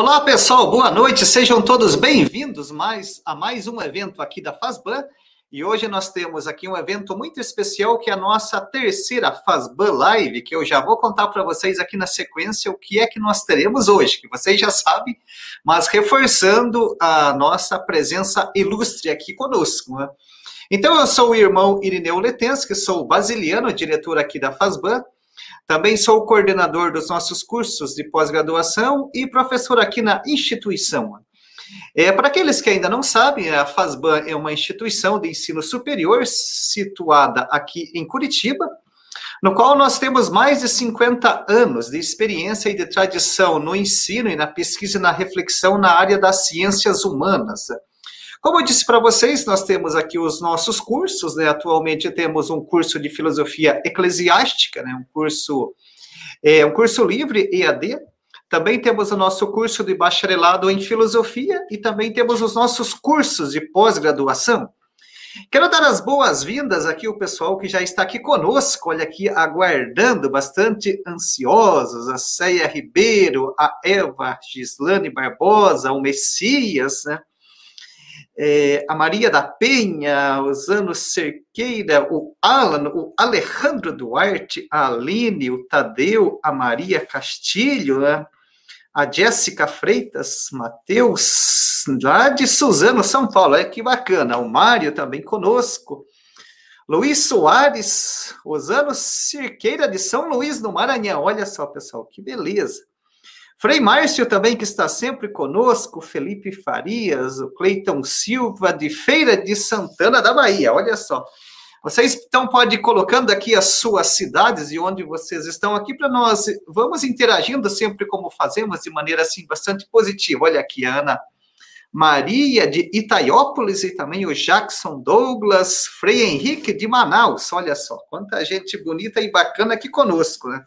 Olá, pessoal, boa noite, sejam todos bem-vindos mais, a mais um evento aqui da FASBAN. E hoje nós temos aqui um evento muito especial, que é a nossa terceira FASBAN Live, que eu já vou contar para vocês aqui na sequência o que é que nós teremos hoje, que vocês já sabem, mas reforçando a nossa presença ilustre aqui conosco. Né? Então, eu sou o irmão Irineu Letens, que sou basiliano, diretor aqui da FASBAN, também sou coordenador dos nossos cursos de pós-graduação e professor aqui na instituição. É, para aqueles que ainda não sabem, a FASBAN é uma instituição de ensino superior situada aqui em Curitiba, no qual nós temos mais de 50 anos de experiência e de tradição no ensino e na pesquisa e na reflexão na área das ciências humanas. Como eu disse para vocês, nós temos aqui os nossos cursos, né? Atualmente temos um curso de filosofia eclesiástica, né? Um curso, é, um curso livre EAD. Também temos o nosso curso de bacharelado em filosofia e também temos os nossos cursos de pós-graduação. Quero dar as boas-vindas aqui ao pessoal que já está aqui conosco, olha aqui, aguardando, bastante ansiosos, a Ceia Ribeiro, a Eva Gislane Barbosa, o Messias, né? É, a Maria da Penha, o Zano Cerqueira, o Alan, o Alejandro Duarte, a Aline, o Tadeu, a Maria Castilho, né? a Jéssica Freitas, Matheus, lá de Suzano, São Paulo, é que bacana, o Mário também conosco, Luiz Soares, Osano Cerqueira de São Luís, no Maranhão, olha só, pessoal, que beleza. Frei Márcio também, que está sempre conosco, Felipe Farias, o Cleiton Silva, de Feira de Santana da Bahia, olha só. Vocês então podem ir colocando aqui as suas cidades e onde vocês estão aqui para nós. Vamos interagindo sempre como fazemos, de maneira assim bastante positiva. Olha aqui, Ana Maria de Itaiópolis e também o Jackson Douglas, Frei Henrique de Manaus. Olha só, quanta gente bonita e bacana aqui conosco, né?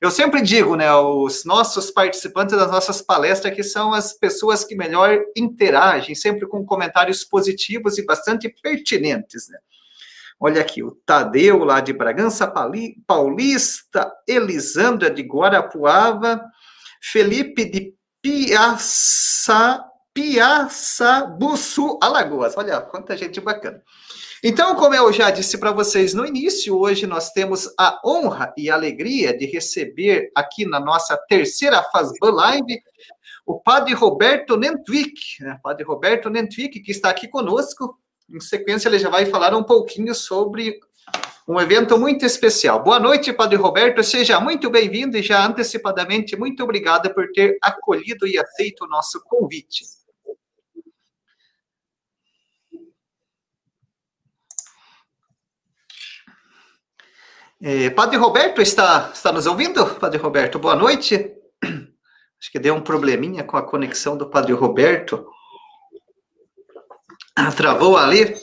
Eu sempre digo, né, os nossos participantes das nossas palestras que são as pessoas que melhor interagem, sempre com comentários positivos e bastante pertinentes, né? Olha aqui, o Tadeu, lá de Bragança Paulista, Elisandra de Guarapuava, Felipe de Piaça, Piaçabuçu, Alagoas. Olha, quanta gente bacana. Então, como eu já disse para vocês no início, hoje nós temos a honra e alegria de receber aqui na nossa terceira FASBAN Live o Padre Roberto Nentwick, né? Padre Roberto Nentwick, que está aqui conosco. Em sequência, ele já vai falar um pouquinho sobre um evento muito especial. Boa noite, Padre Roberto, seja muito bem-vindo e já antecipadamente muito obrigada por ter acolhido e aceito o nosso convite. É, Padre Roberto está, está nos ouvindo? Padre Roberto, boa noite. Acho que deu um probleminha com a conexão do Padre Roberto. Ah, travou ali.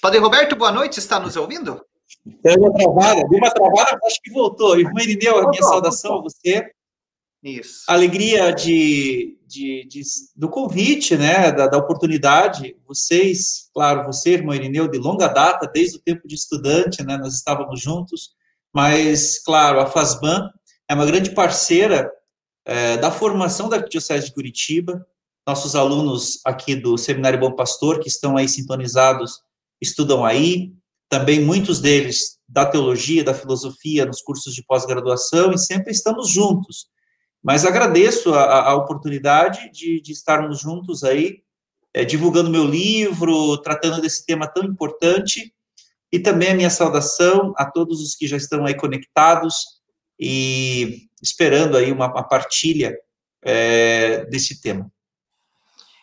Padre Roberto, boa noite, está nos ouvindo? Deu uma travada, deu uma travada, acho que voltou. Irmã Irineu, a minha saudação a você. Isso. Alegria de, de, de, do convite, né, da, da, oportunidade. Vocês, claro, você, irmão Irineu, de longa data, desde o tempo de estudante, né, nós estávamos juntos. Mas, claro, a FASBAN é uma grande parceira é, da formação da Arquidiocese de Curitiba. Nossos alunos aqui do Seminário Bom Pastor, que estão aí sintonizados, estudam aí. Também muitos deles da teologia, da filosofia, nos cursos de pós-graduação, e sempre estamos juntos. Mas agradeço a, a oportunidade de, de, estarmos juntos aí, é, divulgando meu livro, tratando desse tema tão importante e também a minha saudação a todos os que já estão aí conectados e esperando aí uma, uma partilha é, desse tema.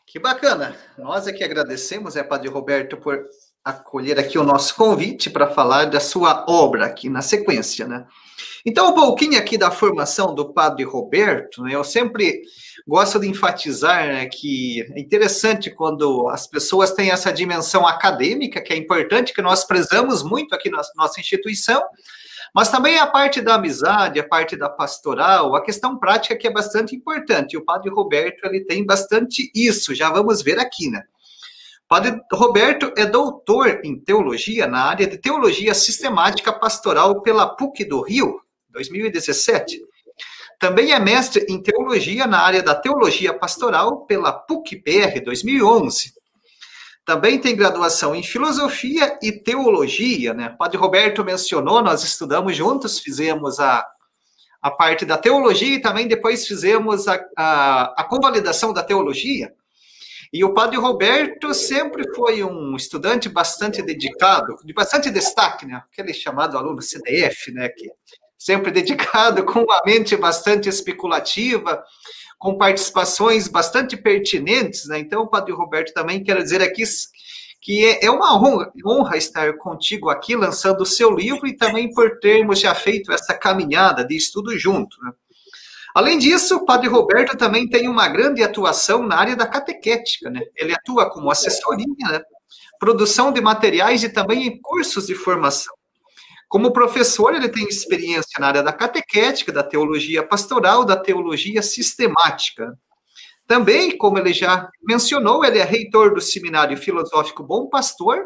Que bacana. Nós é que agradecemos, é, Padre Roberto, por acolher aqui o nosso convite para falar da sua obra aqui na sequência, né? Então, um pouquinho aqui da formação do Padre Roberto, né? Eu sempre gosto de enfatizar né, que é interessante quando as pessoas têm essa dimensão acadêmica, que é importante, que nós prezamos muito aqui na nossa instituição, mas também a parte da amizade, a parte da pastoral, a questão prática que é bastante importante. E o Padre Roberto, ele tem bastante isso, já vamos ver aqui, né? Padre Roberto é doutor em teologia na área de teologia sistemática pastoral pela PUC do Rio, 2017 Também é mestre em teologia na área da teologia pastoral pela PUC-PR 2011. Também tem graduação em filosofia e teologia, né? O Padre Roberto mencionou, nós estudamos juntos, fizemos a, a parte da teologia e também depois fizemos a, a, a convalidação da teologia. E o Padre Roberto sempre foi um estudante bastante dedicado, de bastante destaque, né? Aquele chamado aluno CDF, né? Que sempre dedicado, com uma mente bastante especulativa, com participações bastante pertinentes, né? Então, Padre Roberto também quero dizer aqui que é, é uma honra, honra estar contigo aqui, lançando o seu livro e também por termos já feito essa caminhada de estudo junto, né? Além disso, o Padre Roberto também tem uma grande atuação na área da catequética, né? Ele atua como assessoria, né? produção de materiais e também em cursos de formação. Como professor, ele tem experiência na área da catequética, da teologia pastoral, da teologia sistemática. Também, como ele já mencionou, ele é reitor do Seminário Filosófico Bom Pastor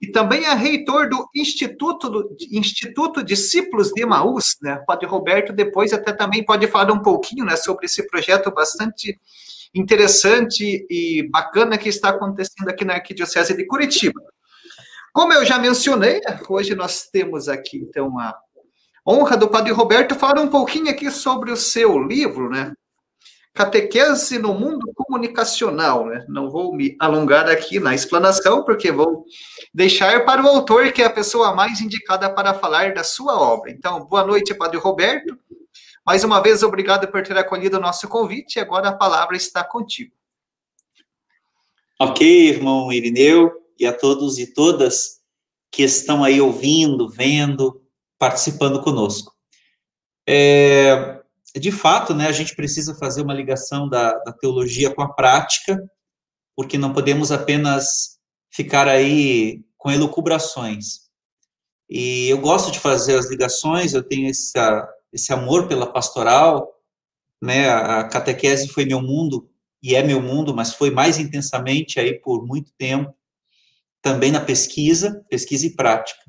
e também é reitor do Instituto, do Instituto Discípulos de Emaús, né? Padre Roberto depois até também pode falar um pouquinho, né, sobre esse projeto bastante interessante e bacana que está acontecendo aqui na Arquidiocese de Curitiba. Como eu já mencionei, hoje nós temos aqui, então, a honra do Padre Roberto falar um pouquinho aqui sobre o seu livro, né? Catequese no Mundo Comunicacional, né? Não vou me alongar aqui na explanação, porque vou deixar para o autor, que é a pessoa mais indicada para falar da sua obra. Então, boa noite, Padre Roberto. Mais uma vez, obrigado por ter acolhido o nosso convite. Agora a palavra está contigo. Ok, irmão Irineu e a todos e todas que estão aí ouvindo, vendo, participando conosco. É, de fato, né, a gente precisa fazer uma ligação da, da teologia com a prática, porque não podemos apenas ficar aí com elucubrações. E eu gosto de fazer as ligações, eu tenho esse, esse amor pela pastoral, né, a catequese foi meu mundo, e é meu mundo, mas foi mais intensamente aí por muito tempo, também na pesquisa, pesquisa e prática.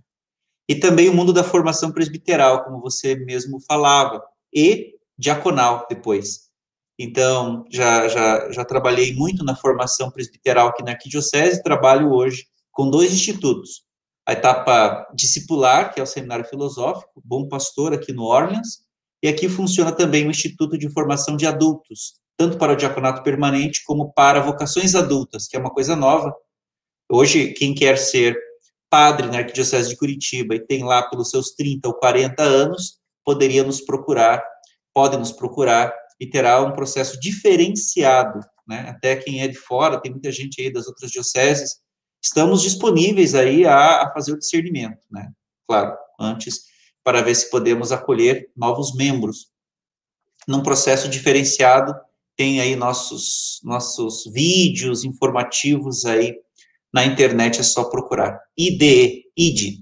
E também o mundo da formação presbiteral, como você mesmo falava, e diaconal depois. Então, já, já, já trabalhei muito na formação presbiteral aqui na Arquidiocese, trabalho hoje com dois institutos. A etapa discipular, que é o Seminário Filosófico, Bom Pastor, aqui no Orleans, e aqui funciona também o Instituto de Formação de Adultos, tanto para o diaconato permanente como para vocações adultas, que é uma coisa nova, Hoje, quem quer ser padre na Arquidiocese de Curitiba e tem lá pelos seus 30 ou 40 anos, poderia nos procurar, pode nos procurar e terá um processo diferenciado, né? Até quem é de fora, tem muita gente aí das outras dioceses, estamos disponíveis aí a, a fazer o discernimento, né? Claro, antes, para ver se podemos acolher novos membros. Num processo diferenciado, tem aí nossos, nossos vídeos informativos aí na internet é só procurar. IDE, ID.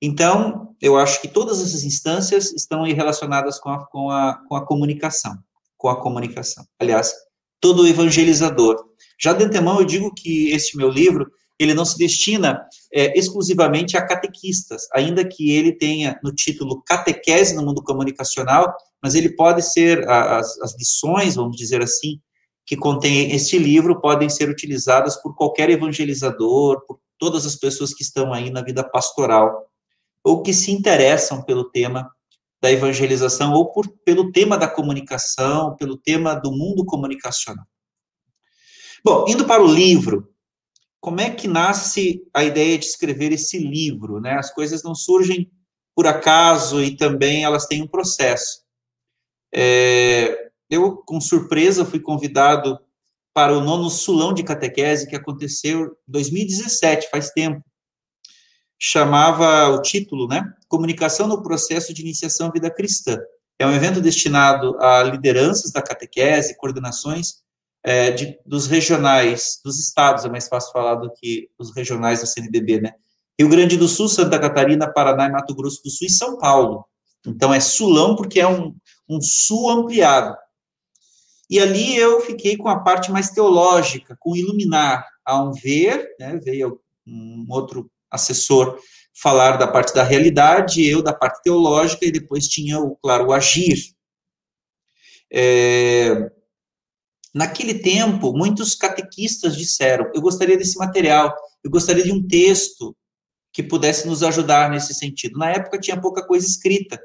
Então, eu acho que todas essas instâncias estão aí relacionadas com a, com a, com a comunicação. Com a comunicação. Aliás, todo evangelizador. Já de antemão, eu digo que este meu livro, ele não se destina é, exclusivamente a catequistas, ainda que ele tenha no título Catequese no Mundo Comunicacional, mas ele pode ser, as, as lições, vamos dizer assim, que contém este livro podem ser utilizadas por qualquer evangelizador, por todas as pessoas que estão aí na vida pastoral, ou que se interessam pelo tema da evangelização, ou por, pelo tema da comunicação, pelo tema do mundo comunicacional. Bom, indo para o livro, como é que nasce a ideia de escrever esse livro? Né? As coisas não surgem por acaso e também elas têm um processo. É, eu, com surpresa, fui convidado para o nono Sulão de Catequese, que aconteceu em 2017, faz tempo. Chamava o título, né? Comunicação no processo de iniciação à vida cristã. É um evento destinado a lideranças da catequese, coordenações é, de, dos regionais, dos estados, é mais fácil falar do que os regionais da CNBB, né? Rio Grande do Sul, Santa Catarina, Paraná, Mato Grosso do Sul e São Paulo. Então, é Sulão porque é um, um sul ampliado. E ali eu fiquei com a parte mais teológica, com iluminar, a um ver, né, veio um outro assessor falar da parte da realidade, eu da parte teológica, e depois tinha, o, claro, o agir. É, naquele tempo, muitos catequistas disseram: Eu gostaria desse material, eu gostaria de um texto que pudesse nos ajudar nesse sentido. Na época tinha pouca coisa escrita,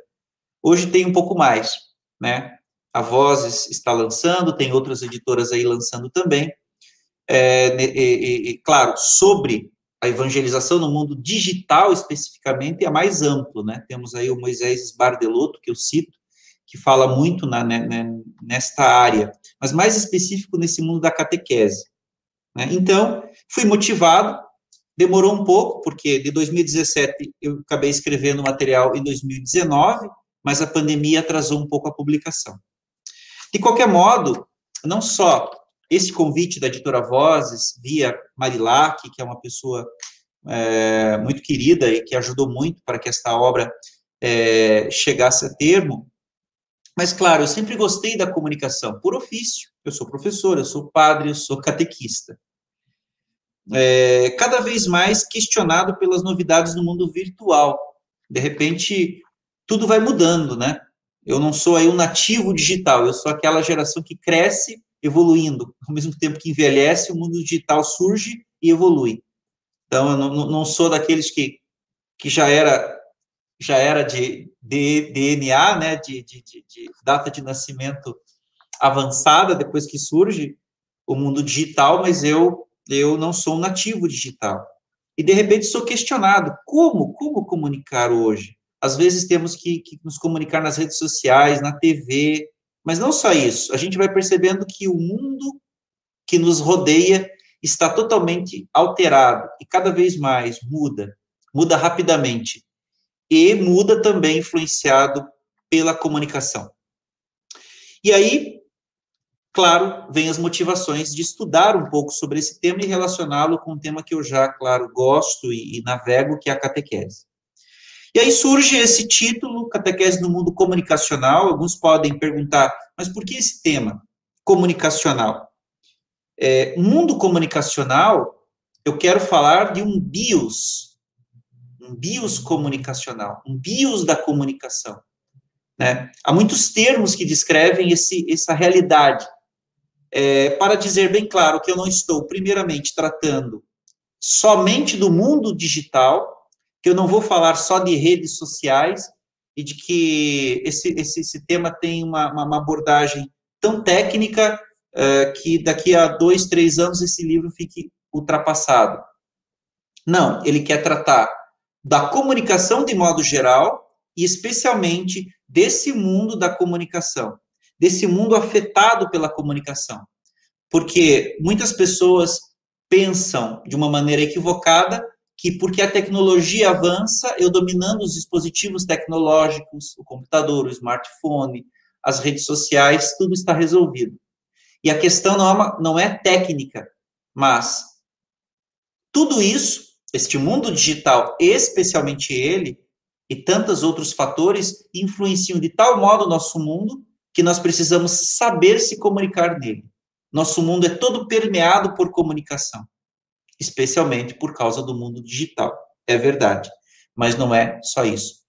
hoje tem um pouco mais, né? A Vozes está lançando, tem outras editoras aí lançando também. É, e, e, claro, sobre a evangelização no mundo digital especificamente é mais amplo, né? Temos aí o Moisés Bardelotto, que eu cito, que fala muito na, né, né, nesta área, mas mais específico nesse mundo da catequese. Né? Então, fui motivado, demorou um pouco, porque de 2017 eu acabei escrevendo material em 2019, mas a pandemia atrasou um pouco a publicação. De qualquer modo, não só esse convite da editora Vozes, via Marilac, que é uma pessoa é, muito querida e que ajudou muito para que esta obra é, chegasse a termo. Mas, claro, eu sempre gostei da comunicação, por ofício. Eu sou professor, eu sou padre, eu sou catequista. É, cada vez mais questionado pelas novidades no mundo virtual. De repente, tudo vai mudando, né? Eu não sou aí um nativo digital, eu sou aquela geração que cresce evoluindo. Ao mesmo tempo que envelhece, o mundo digital surge e evolui. Então, eu não, não sou daqueles que, que já era já era de, de DNA, né, de, de, de, data de nascimento avançada, depois que surge o mundo digital, mas eu eu não sou um nativo digital. E de repente sou questionado: como como comunicar hoje? Às vezes temos que, que nos comunicar nas redes sociais, na TV, mas não só isso, a gente vai percebendo que o mundo que nos rodeia está totalmente alterado e cada vez mais muda, muda rapidamente e muda também influenciado pela comunicação. E aí, claro, vem as motivações de estudar um pouco sobre esse tema e relacioná-lo com um tema que eu já, claro, gosto e, e navego, que é a catequese. E aí surge esse título, Catequese no Mundo Comunicacional. Alguns podem perguntar, mas por que esse tema comunicacional? É, mundo comunicacional, eu quero falar de um BIOS, um BIOS comunicacional, um BIOS da comunicação. Né? Há muitos termos que descrevem esse, essa realidade. É, para dizer bem claro que eu não estou, primeiramente, tratando somente do mundo digital, que eu não vou falar só de redes sociais e de que esse, esse, esse tema tem uma, uma, abordagem tão técnica uh, que daqui a dois, três anos esse livro fique ultrapassado. Não, ele quer tratar da comunicação de modo geral e especialmente desse mundo da comunicação, desse mundo afetado pela comunicação. Porque muitas pessoas pensam de uma maneira equivocada que porque a tecnologia avança, eu dominando os dispositivos tecnológicos, o computador, o smartphone, as redes sociais, tudo está resolvido. E a questão não é, uma, não é técnica, mas tudo isso, este mundo digital, especialmente ele, e tantos outros fatores, influenciam de tal modo o nosso mundo que nós precisamos saber se comunicar nele. Nosso mundo é todo permeado por comunicação especialmente por causa do mundo digital. É verdade, mas não é só isso.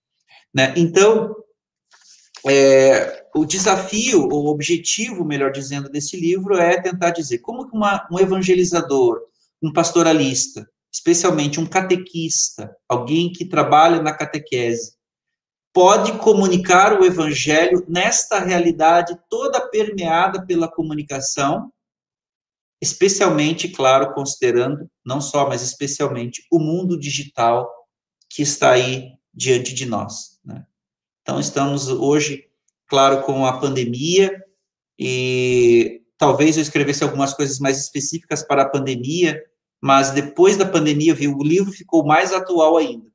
Né? Então, é, o desafio, o objetivo, melhor dizendo, desse livro é tentar dizer como que uma, um evangelizador, um pastoralista, especialmente um catequista, alguém que trabalha na catequese, pode comunicar o evangelho nesta realidade toda permeada pela comunicação especialmente, claro, considerando não só, mas especialmente o mundo digital que está aí diante de nós. Né? Então, estamos hoje, claro, com a pandemia e talvez eu escrevesse algumas coisas mais específicas para a pandemia, mas depois da pandemia, viu, o livro ficou mais atual ainda.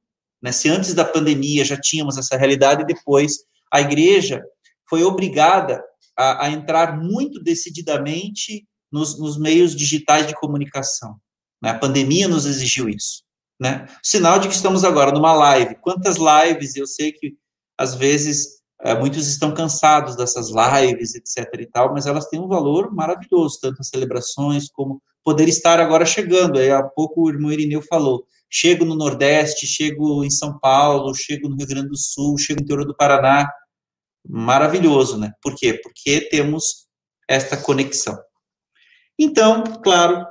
Né? Se antes da pandemia já tínhamos essa realidade, depois a igreja foi obrigada a, a entrar muito decididamente nos, nos meios digitais de comunicação. Né? A pandemia nos exigiu isso. Né? Sinal de que estamos agora numa live. Quantas lives? Eu sei que às vezes é, muitos estão cansados dessas lives, etc. e tal, mas elas têm um valor maravilhoso, tanto as celebrações como poder estar agora chegando. Aí há pouco o irmão Irineu falou: chego no Nordeste, chego em São Paulo, chego no Rio Grande do Sul, chego no interior do Paraná. maravilhoso, né? Por quê? Porque temos esta conexão. Então, claro,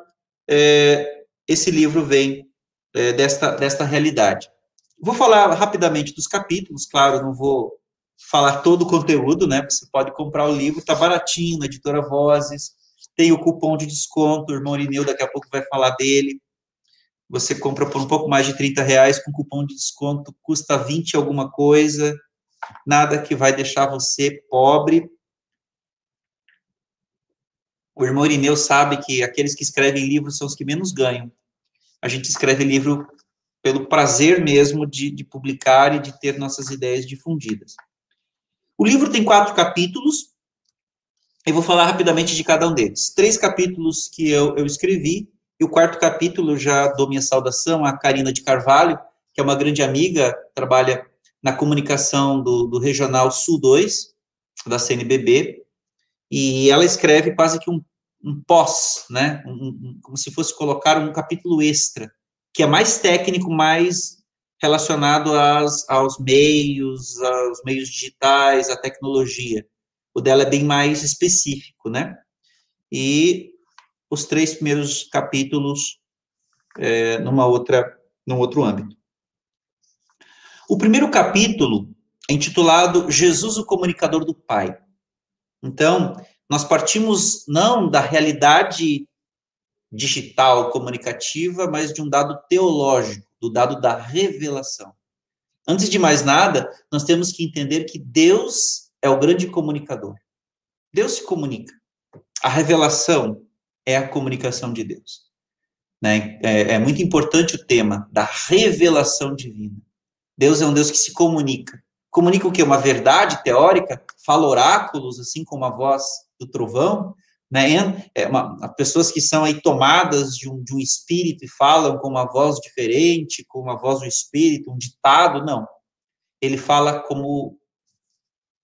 é, esse livro vem é, desta, desta realidade. Vou falar rapidamente dos capítulos, claro, não vou falar todo o conteúdo, né? Você pode comprar o livro, tá baratinho na editora Vozes, tem o cupom de desconto, o irmão Irineu daqui a pouco vai falar dele. Você compra por um pouco mais de 30 reais com cupom de desconto, custa 20 alguma coisa, nada que vai deixar você pobre. O irmão Irineu sabe que aqueles que escrevem livros são os que menos ganham. A gente escreve livro pelo prazer mesmo de, de publicar e de ter nossas ideias difundidas. O livro tem quatro capítulos, eu vou falar rapidamente de cada um deles. Três capítulos que eu, eu escrevi, e o quarto capítulo já dou minha saudação a Karina de Carvalho, que é uma grande amiga, trabalha na comunicação do, do Regional Sul 2, da CNBB, e ela escreve quase que um, um pós, né, um, um, como se fosse colocar um capítulo extra, que é mais técnico, mais relacionado às, aos meios, aos meios digitais, à tecnologia. O dela é bem mais específico, né? E os três primeiros capítulos é, numa outra, num outro âmbito. O primeiro capítulo é intitulado Jesus, o comunicador do Pai. Então, nós partimos não da realidade digital comunicativa, mas de um dado teológico, do dado da revelação. Antes de mais nada, nós temos que entender que Deus é o grande comunicador. Deus se comunica. A revelação é a comunicação de Deus. Né? É, é muito importante o tema da revelação divina. Deus é um Deus que se comunica. Comunica o quê? Uma verdade teórica? Fala oráculos, assim como a voz do trovão? Né? É uma, pessoas que são aí tomadas de um, de um espírito e falam com uma voz diferente, com uma voz do espírito, um ditado, não. Ele fala como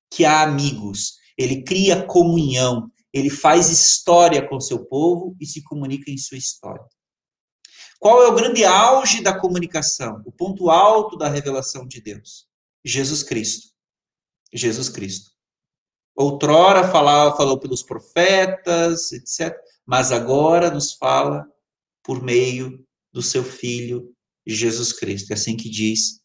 que há amigos, ele cria comunhão, ele faz história com seu povo e se comunica em sua história. Qual é o grande auge da comunicação? O ponto alto da revelação de Deus? Jesus Cristo. Jesus Cristo. Outrora falava, falou pelos profetas, etc. Mas agora nos fala por meio do seu Filho Jesus Cristo. É assim que diz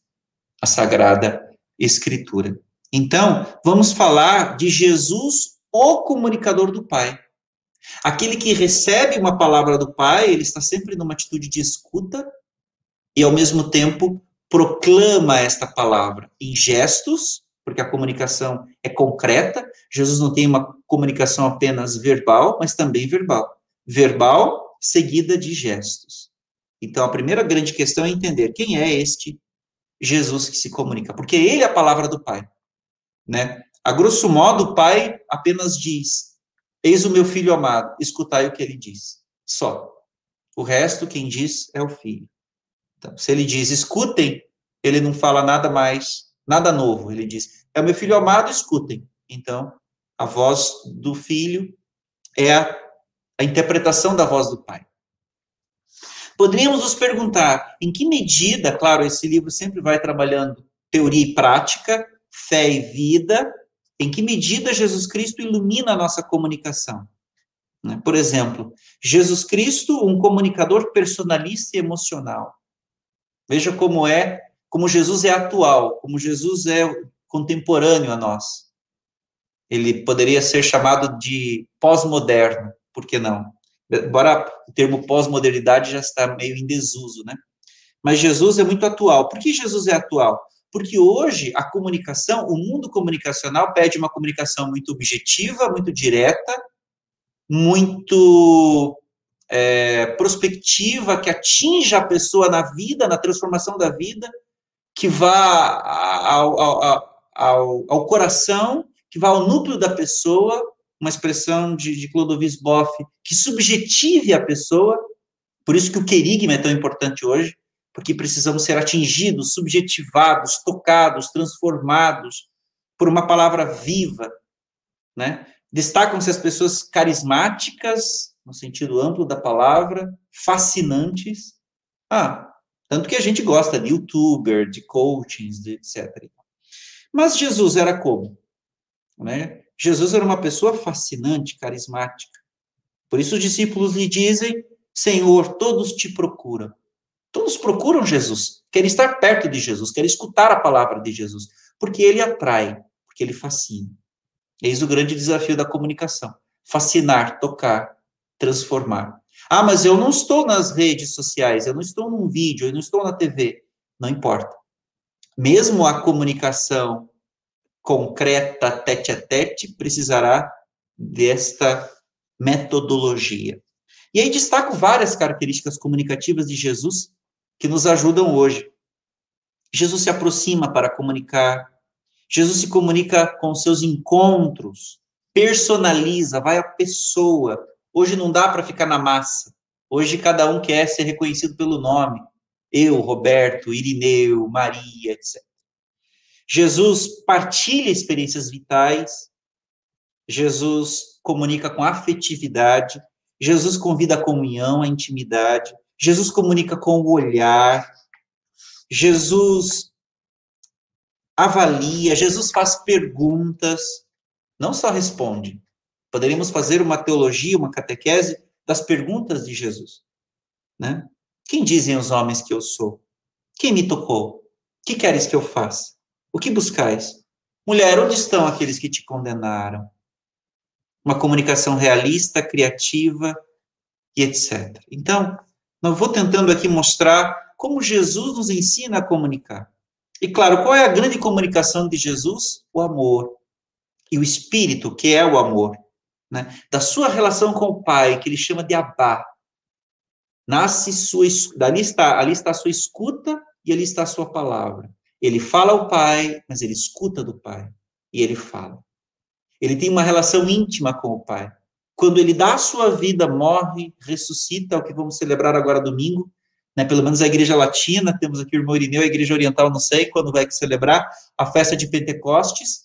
a Sagrada Escritura. Então, vamos falar de Jesus, o comunicador do Pai. Aquele que recebe uma palavra do Pai, ele está sempre numa atitude de escuta e, ao mesmo tempo, proclama esta palavra em gestos, porque a comunicação é concreta. Jesus não tem uma comunicação apenas verbal, mas também verbal. Verbal seguida de gestos. Então, a primeira grande questão é entender quem é este Jesus que se comunica, porque ele é a palavra do Pai, né? A grosso modo, o Pai apenas diz: Eis o meu filho amado, escutai o que ele diz. Só. O resto, quem diz, é o filho. Então, se ele diz, escutem, ele não fala nada mais, nada novo. Ele diz, é o meu filho amado, escutem. Então, a voz do filho é a, a interpretação da voz do pai. Poderíamos nos perguntar em que medida, claro, esse livro sempre vai trabalhando teoria e prática, fé e vida, em que medida Jesus Cristo ilumina a nossa comunicação? Né? Por exemplo, Jesus Cristo, um comunicador personalista e emocional. Veja como é, como Jesus é atual, como Jesus é contemporâneo a nós. Ele poderia ser chamado de pós-moderno, por que não? Embora o termo pós-modernidade já está meio em desuso, né? Mas Jesus é muito atual. Por que Jesus é atual? Porque hoje a comunicação, o mundo comunicacional pede uma comunicação muito objetiva, muito direta, muito é, prospectiva, que atinja a pessoa na vida, na transformação da vida, que vá ao, ao, ao, ao coração, que vá ao núcleo da pessoa, uma expressão de, de Clodovis Boff, que subjetive a pessoa, por isso que o querigma é tão importante hoje, porque precisamos ser atingidos, subjetivados, tocados, transformados por uma palavra viva, né? Destacam-se as pessoas carismáticas, no sentido amplo da palavra, fascinantes. Ah, tanto que a gente gosta de youtuber, de coachings, de etc. Mas Jesus era como? Né? Jesus era uma pessoa fascinante, carismática. Por isso os discípulos lhe dizem: Senhor, todos te procuram. Todos procuram Jesus, querem estar perto de Jesus, querem escutar a palavra de Jesus, porque ele atrai, porque ele fascina. Eis o grande desafio da comunicação: fascinar, tocar, transformar. Ah, mas eu não estou nas redes sociais, eu não estou num vídeo, eu não estou na TV. Não importa. Mesmo a comunicação concreta, tete a tete, precisará desta metodologia. E aí destaco várias características comunicativas de Jesus que nos ajudam hoje. Jesus se aproxima para comunicar, Jesus se comunica com seus encontros, personaliza, vai à pessoa. Hoje não dá para ficar na massa. Hoje cada um quer ser reconhecido pelo nome. Eu, Roberto, Irineu, Maria, etc. Jesus partilha experiências vitais, Jesus comunica com afetividade, Jesus convida a comunhão, a intimidade, Jesus comunica com o olhar, Jesus avalia, Jesus faz perguntas, não só responde. Poderíamos fazer uma teologia, uma catequese das perguntas de Jesus, né? Quem dizem os homens que eu sou? Quem me tocou? Que queres que eu faça? O que buscais? Mulher, onde estão aqueles que te condenaram? Uma comunicação realista, criativa e etc. Então, eu vou tentando aqui mostrar como Jesus nos ensina a comunicar. E claro, qual é a grande comunicação de Jesus? O amor. E o Espírito, que é o amor. Né? Da sua relação com o Pai, que ele chama de Abá. Nasce sua. Dali está, ali está a sua escuta e ali está a sua palavra. Ele fala ao Pai, mas ele escuta do Pai. E ele fala. Ele tem uma relação íntima com o Pai. Quando ele dá a sua vida, morre, ressuscita, é o que vamos celebrar agora domingo, né, pelo menos a igreja latina, temos aqui o irmão Irineu, a igreja oriental, não sei quando vai celebrar, a festa de Pentecostes,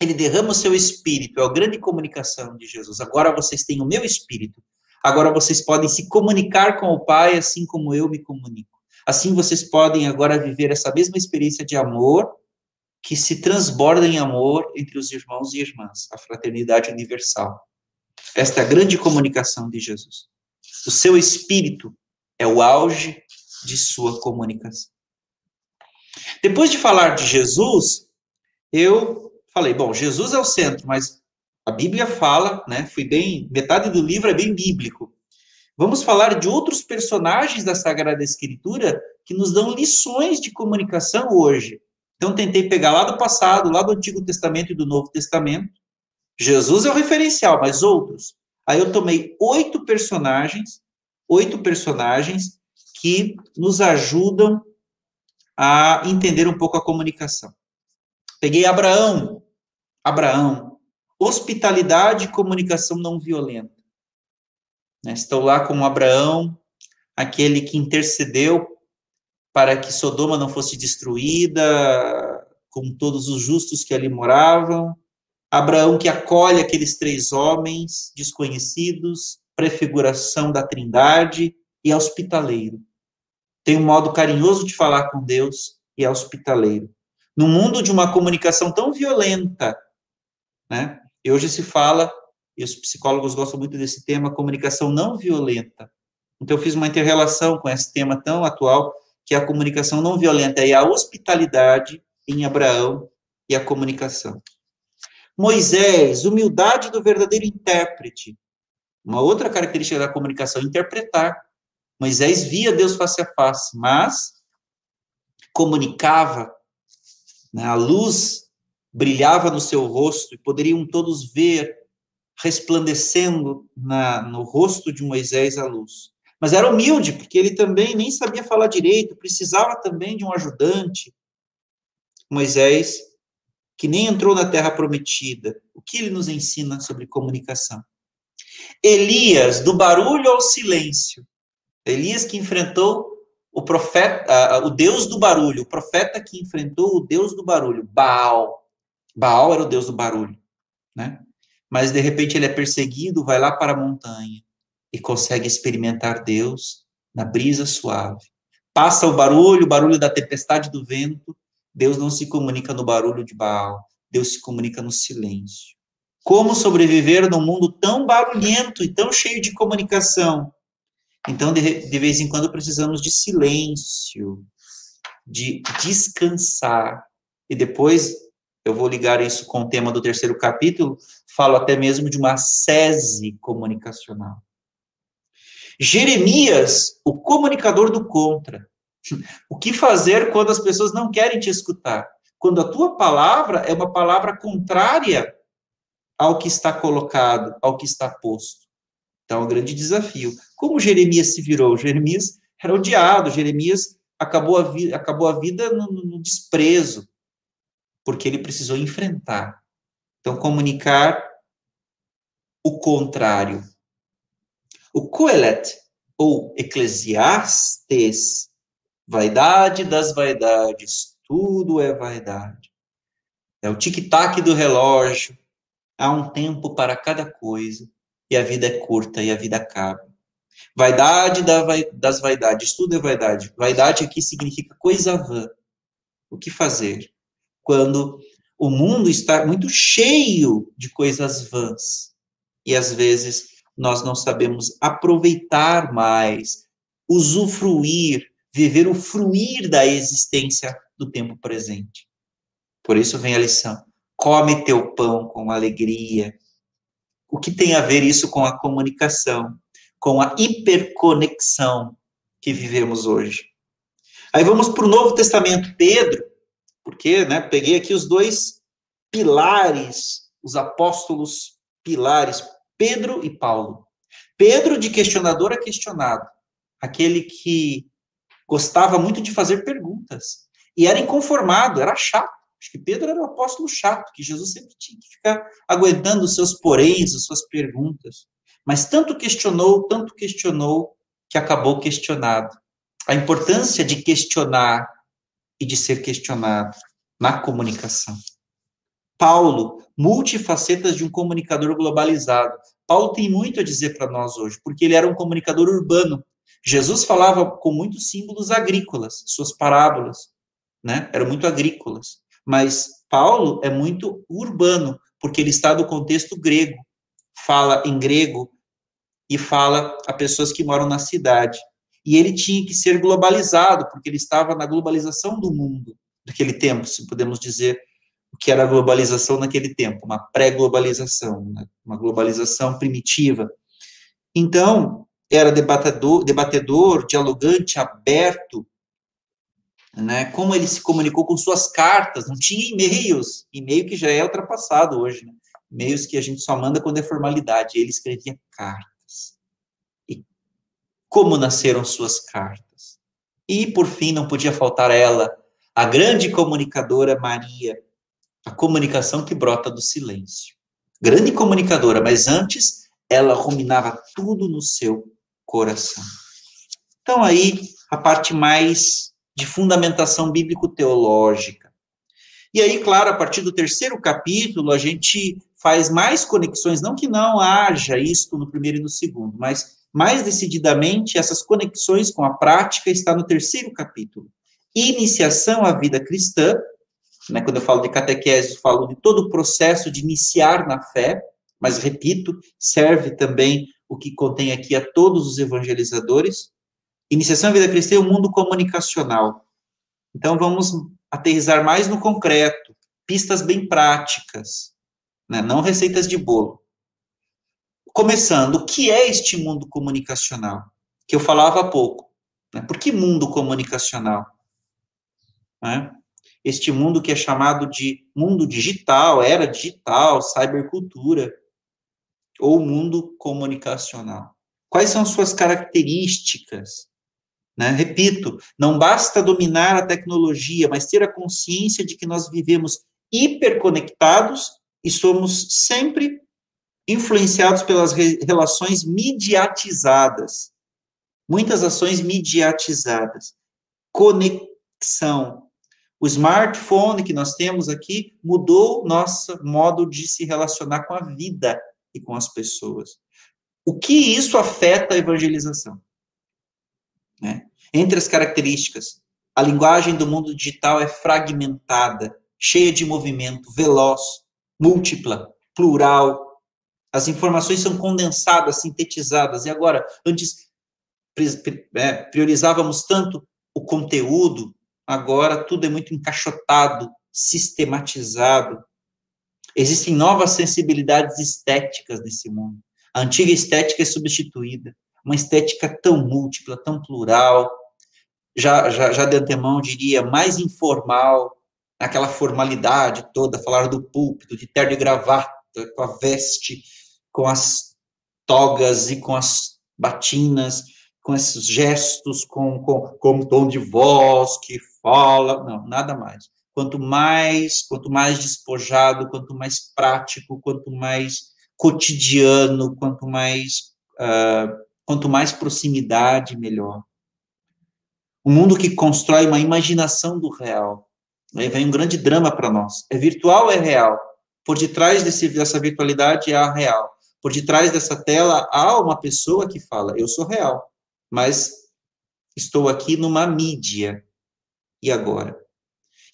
ele derrama o seu espírito, é a grande comunicação de Jesus. Agora vocês têm o meu espírito, agora vocês podem se comunicar com o Pai assim como eu me comunico. Assim vocês podem agora viver essa mesma experiência de amor que se transborda em amor entre os irmãos e irmãs, a fraternidade universal. Esta é a grande comunicação de Jesus. O seu espírito é o auge de sua comunicação. Depois de falar de Jesus, eu falei, bom, Jesus é o centro, mas a Bíblia fala, né? Fui bem, metade do livro é bem bíblico. Vamos falar de outros personagens da Sagrada Escritura que nos dão lições de comunicação hoje. Então tentei pegar lá do passado, lá do Antigo Testamento e do Novo Testamento. Jesus é o referencial, mas outros. Aí eu tomei oito personagens oito personagens que nos ajudam a entender um pouco a comunicação. Peguei Abraão. Abraão. Hospitalidade e comunicação não violenta. Né, estou lá com Abraão, aquele que intercedeu para que Sodoma não fosse destruída, com todos os justos que ali moravam. Abraão que acolhe aqueles três homens desconhecidos, prefiguração da Trindade e é hospitaleiro. Tem um modo carinhoso de falar com Deus e é hospitaleiro. No mundo de uma comunicação tão violenta, né? E hoje se fala, e os psicólogos gostam muito desse tema, comunicação não violenta. Então eu fiz uma interrelação com esse tema tão atual, que é a comunicação não violenta e a hospitalidade em Abraão e a comunicação. Moisés, humildade do verdadeiro intérprete. Uma outra característica da comunicação, interpretar. Moisés via Deus face a face, mas comunicava, né? a luz brilhava no seu rosto e poderiam todos ver resplandecendo na, no rosto de Moisés a luz. Mas era humilde, porque ele também nem sabia falar direito, precisava também de um ajudante. Moisés, que nem entrou na terra prometida, o que ele nos ensina sobre comunicação? Elias, do barulho ao silêncio. Elias que enfrentou o profeta, o Deus do barulho, o profeta que enfrentou o Deus do barulho, Baal. Baal era o Deus do barulho, né? Mas de repente ele é perseguido, vai lá para a montanha e consegue experimentar Deus na brisa suave. Passa o barulho, o barulho da tempestade do vento, Deus não se comunica no barulho de Baal. Deus se comunica no silêncio. Como sobreviver num mundo tão barulhento e tão cheio de comunicação? Então, de, de vez em quando, precisamos de silêncio, de descansar. E depois, eu vou ligar isso com o tema do terceiro capítulo, falo até mesmo de uma sese comunicacional. Jeremias, o comunicador do contra. O que fazer quando as pessoas não querem te escutar? Quando a tua palavra é uma palavra contrária ao que está colocado, ao que está posto. Então, é um grande desafio. Como Jeremias se virou? Jeremias era odiado, Jeremias acabou a, vi acabou a vida no, no desprezo, porque ele precisou enfrentar. Então, comunicar o contrário. O Coelet, ou Eclesiastes, vaidade das vaidades, tudo é vaidade. É o tic-tac do relógio, há um tempo para cada coisa, e a vida é curta e a vida acaba. Vaidade das vaidades, tudo é vaidade. Vaidade aqui significa coisa vã. O que fazer? Quando o mundo está muito cheio de coisas vãs e às vezes nós não sabemos aproveitar mais, usufruir, viver o fruir da existência do tempo presente. Por isso vem a lição come teu pão com alegria. O que tem a ver isso com a comunicação, com a hiperconexão que vivemos hoje? Aí vamos para o Novo Testamento, Pedro, porque né, peguei aqui os dois pilares, os apóstolos pilares, Pedro e Paulo. Pedro, de questionador a questionado, aquele que gostava muito de fazer perguntas e era inconformado, era chato. Acho que Pedro era um apóstolo chato, que Jesus sempre tinha que ficar aguentando os seus poréns, as suas perguntas. Mas tanto questionou, tanto questionou, que acabou questionado. A importância de questionar e de ser questionado na comunicação. Paulo, multifacetas de um comunicador globalizado. Paulo tem muito a dizer para nós hoje, porque ele era um comunicador urbano. Jesus falava com muitos símbolos agrícolas, suas parábolas, né? Eram muito agrícolas. Mas Paulo é muito urbano, porque ele está no contexto grego, fala em grego e fala a pessoas que moram na cidade. E ele tinha que ser globalizado, porque ele estava na globalização do mundo daquele tempo, se podemos dizer o que era a globalização naquele tempo, uma pré-globalização, né? uma globalização primitiva. Então, era debatedor, debatedor, dialogante, aberto, né, como ele se comunicou com suas cartas, não tinha e-mails, e-mail que já é ultrapassado hoje, né? e-mails que a gente só manda quando é formalidade, ele escrevia cartas. E como nasceram suas cartas? E, por fim, não podia faltar ela, a grande comunicadora Maria, a comunicação que brota do silêncio. Grande comunicadora, mas antes ela ruminava tudo no seu coração. Então, aí, a parte mais de fundamentação bíblico-teológica. E aí, claro, a partir do terceiro capítulo, a gente faz mais conexões, não que não haja isto no primeiro e no segundo, mas mais decididamente essas conexões com a prática está no terceiro capítulo. Iniciação à vida cristã, né, quando eu falo de catequese, falo de todo o processo de iniciar na fé, mas repito, serve também o que contém aqui a todos os evangelizadores. Iniciação à vida cristã é um mundo comunicacional. Então, vamos aterrizar mais no concreto, pistas bem práticas, né? não receitas de bolo. Começando, o que é este mundo comunicacional? Que eu falava há pouco. Né? Por que mundo comunicacional? Né? Este mundo que é chamado de mundo digital, era digital, cybercultura, ou mundo comunicacional. Quais são suas características? Né? Repito, não basta dominar a tecnologia, mas ter a consciência de que nós vivemos hiperconectados e somos sempre influenciados pelas re relações mediatizadas. Muitas ações mediatizadas. Conexão. O smartphone que nós temos aqui mudou nosso modo de se relacionar com a vida e com as pessoas. O que isso afeta a evangelização? Né? Entre as características, a linguagem do mundo digital é fragmentada, cheia de movimento, veloz, múltipla, plural. As informações são condensadas, sintetizadas. E agora, antes é, priorizávamos tanto o conteúdo, agora tudo é muito encaixotado, sistematizado. Existem novas sensibilidades estéticas nesse mundo. A antiga estética é substituída. Uma estética tão múltipla, tão plural, já, já, já de antemão diria mais informal, aquela formalidade toda, falar do púlpito, de terno e gravata, com a veste, com as togas e com as batinas, com esses gestos, com, com, com um tom de voz que fala, não, nada mais. Quanto mais, quanto mais despojado, quanto mais prático, quanto mais cotidiano, quanto mais, uh, quanto mais proximidade, melhor. Um mundo que constrói uma imaginação do real, Aí vem um grande drama para nós. É virtual ou é real? Por detrás desse, dessa virtualidade há real. Por detrás dessa tela há uma pessoa que fala: Eu sou real, mas estou aqui numa mídia. E agora?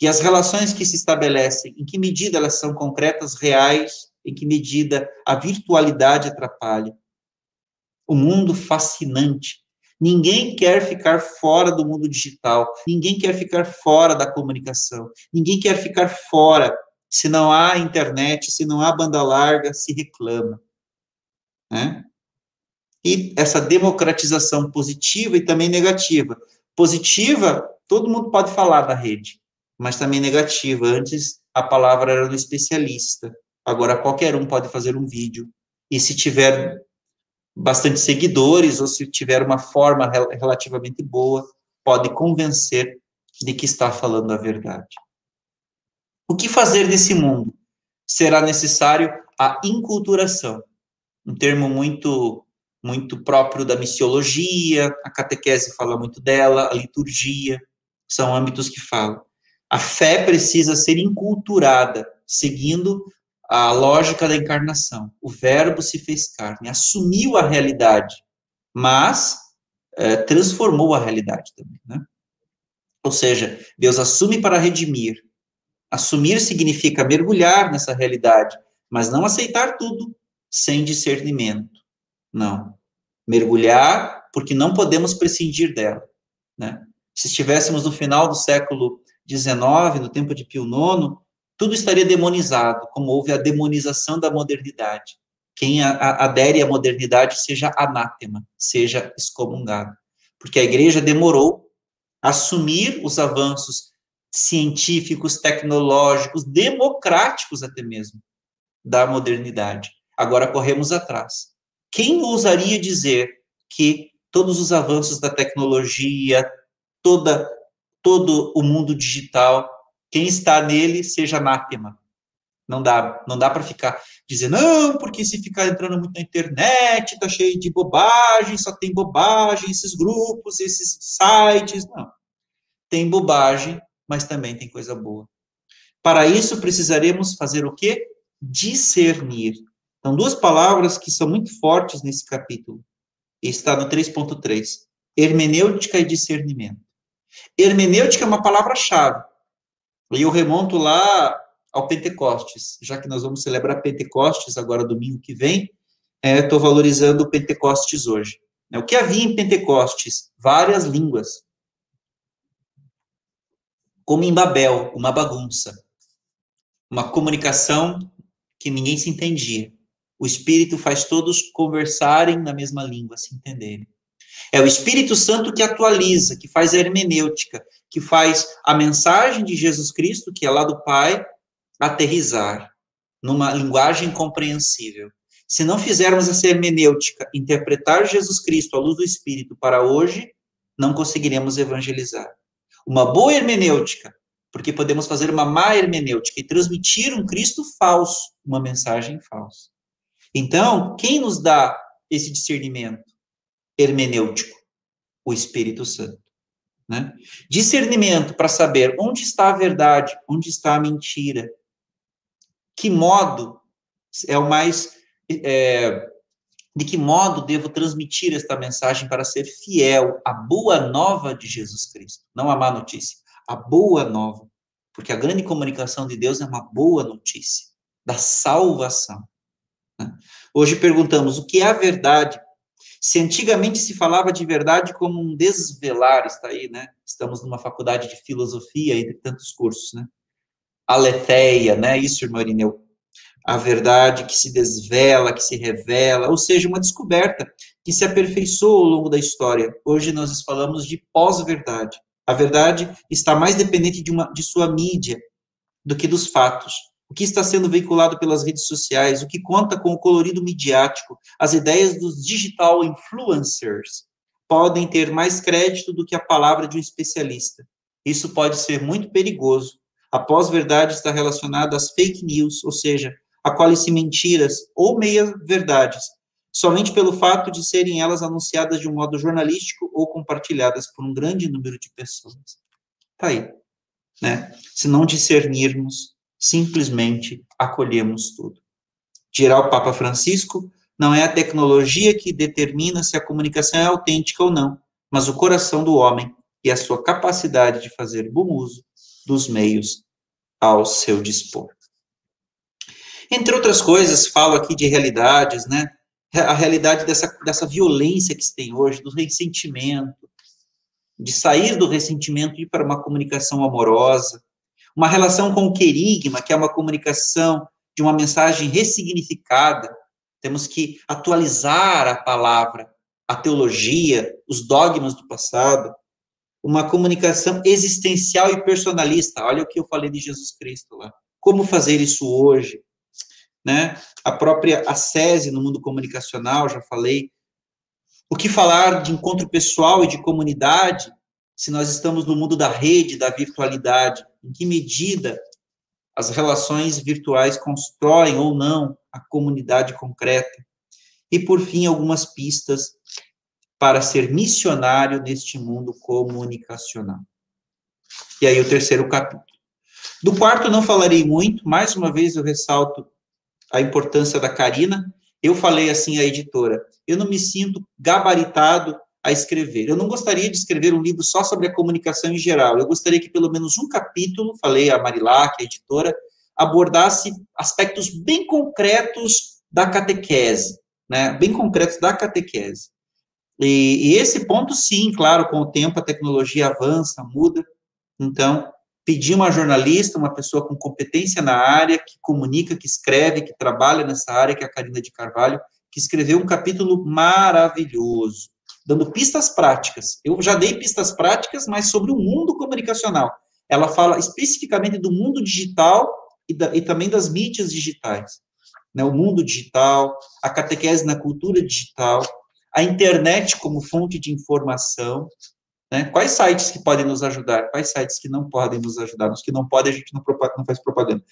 E as relações que se estabelecem, em que medida elas são concretas, reais, em que medida a virtualidade atrapalha? O mundo fascinante Ninguém quer ficar fora do mundo digital, ninguém quer ficar fora da comunicação, ninguém quer ficar fora. Se não há internet, se não há banda larga, se reclama. Né? E essa democratização positiva e também negativa. Positiva, todo mundo pode falar da rede, mas também negativa. Antes a palavra era do especialista, agora qualquer um pode fazer um vídeo. E se tiver bastante seguidores, ou se tiver uma forma relativamente boa, pode convencer de que está falando a verdade. O que fazer nesse mundo? Será necessário a inculturação, um termo muito muito próprio da missiologia, a catequese fala muito dela, a liturgia, são âmbitos que falam. A fé precisa ser inculturada, seguindo a lógica da encarnação. O Verbo se fez carne, assumiu a realidade, mas é, transformou a realidade também, né? Ou seja, Deus assume para redimir. Assumir significa mergulhar nessa realidade, mas não aceitar tudo sem discernimento. Não. Mergulhar porque não podemos prescindir dela, né? Se estivéssemos no final do século XIX, no tempo de Pio IX, tudo estaria demonizado, como houve a demonização da modernidade. Quem a, a, adere à modernidade seja anátema, seja excomungado. Porque a igreja demorou a assumir os avanços científicos, tecnológicos, democráticos até mesmo, da modernidade. Agora corremos atrás. Quem ousaria dizer que todos os avanços da tecnologia, toda, todo o mundo digital quem está nele seja anátema. Não dá, não dá para ficar dizendo, não, porque se ficar entrando muito na internet, tá cheio de bobagem, só tem bobagem, esses grupos, esses sites. Não. Tem bobagem, mas também tem coisa boa. Para isso, precisaremos fazer o quê? Discernir. Então, duas palavras que são muito fortes nesse capítulo. Está no 3.3. Hermenêutica e discernimento. Hermenêutica é uma palavra-chave. E eu remonto lá ao Pentecostes, já que nós vamos celebrar Pentecostes agora domingo que vem, estou é, valorizando o Pentecostes hoje. O que havia em Pentecostes? Várias línguas. Como em Babel, uma bagunça. Uma comunicação que ninguém se entendia. O Espírito faz todos conversarem na mesma língua, se entenderem. É o Espírito Santo que atualiza, que faz a hermenêutica, que faz a mensagem de Jesus Cristo, que é lá do Pai, aterrizar numa linguagem compreensível. Se não fizermos essa hermenêutica, interpretar Jesus Cristo à luz do Espírito para hoje, não conseguiremos evangelizar. Uma boa hermenêutica, porque podemos fazer uma má hermenêutica e transmitir um Cristo falso, uma mensagem falsa. Então, quem nos dá esse discernimento hermenêutico? O Espírito Santo. Né? Discernimento para saber onde está a verdade, onde está a mentira. Que modo é o mais. É, de que modo devo transmitir esta mensagem para ser fiel à boa nova de Jesus Cristo? Não a má notícia, a boa nova. porque a grande comunicação de Deus é uma boa notícia da salvação. Né? Hoje perguntamos o que é a verdade. Se antigamente se falava de verdade como um desvelar, está aí, né? Estamos numa faculdade de filosofia, entre tantos cursos, né? Aletheia, né? Isso, irmão Irineu. A verdade que se desvela, que se revela, ou seja, uma descoberta que se aperfeiçoou ao longo da história. Hoje nós falamos de pós-verdade. A verdade está mais dependente de, uma, de sua mídia do que dos fatos. O que está sendo veiculado pelas redes sociais, o que conta com o colorido midiático, as ideias dos digital influencers podem ter mais crédito do que a palavra de um especialista. Isso pode ser muito perigoso. A pós-verdade está relacionada às fake news, ou seja, a quais mentiras ou meia-verdades, somente pelo fato de serem elas anunciadas de um modo jornalístico ou compartilhadas por um grande número de pessoas. Tá aí, né? Se não discernirmos, simplesmente acolhemos tudo. Dirá o Papa Francisco, não é a tecnologia que determina se a comunicação é autêntica ou não, mas o coração do homem e a sua capacidade de fazer bom uso dos meios ao seu dispor. Entre outras coisas, falo aqui de realidades, né? a realidade dessa, dessa violência que se tem hoje, do ressentimento, de sair do ressentimento e ir para uma comunicação amorosa, uma relação com o querigma, que é uma comunicação de uma mensagem ressignificada. Temos que atualizar a palavra, a teologia, os dogmas do passado, uma comunicação existencial e personalista. Olha o que eu falei de Jesus Cristo lá. Como fazer isso hoje? né? A própria ascese no mundo comunicacional, já falei. O que falar de encontro pessoal e de comunidade, se nós estamos no mundo da rede, da virtualidade? Em que medida as relações virtuais constroem ou não a comunidade concreta? E, por fim, algumas pistas para ser missionário neste mundo comunicacional. E aí, o terceiro capítulo. Do quarto, não falarei muito, mais uma vez eu ressalto a importância da Karina. Eu falei assim à editora: eu não me sinto gabaritado a escrever. Eu não gostaria de escrever um livro só sobre a comunicação em geral. Eu gostaria que pelo menos um capítulo, falei a Marilac, a editora, abordasse aspectos bem concretos da catequese, né? Bem concretos da catequese. E, e esse ponto, sim, claro, com o tempo a tecnologia avança, muda. Então, pedir uma jornalista, uma pessoa com competência na área, que comunica, que escreve, que trabalha nessa área, que é a Karina de Carvalho, que escreveu um capítulo maravilhoso, dando pistas práticas. Eu já dei pistas práticas, mas sobre o mundo comunicacional. Ela fala especificamente do mundo digital e, da, e também das mídias digitais. Né? O mundo digital, a catequese na cultura digital, a internet como fonte de informação, né? Quais sites que podem nos ajudar? Quais sites que não podem nos ajudar? Os que não podem, a gente não, não faz propaganda.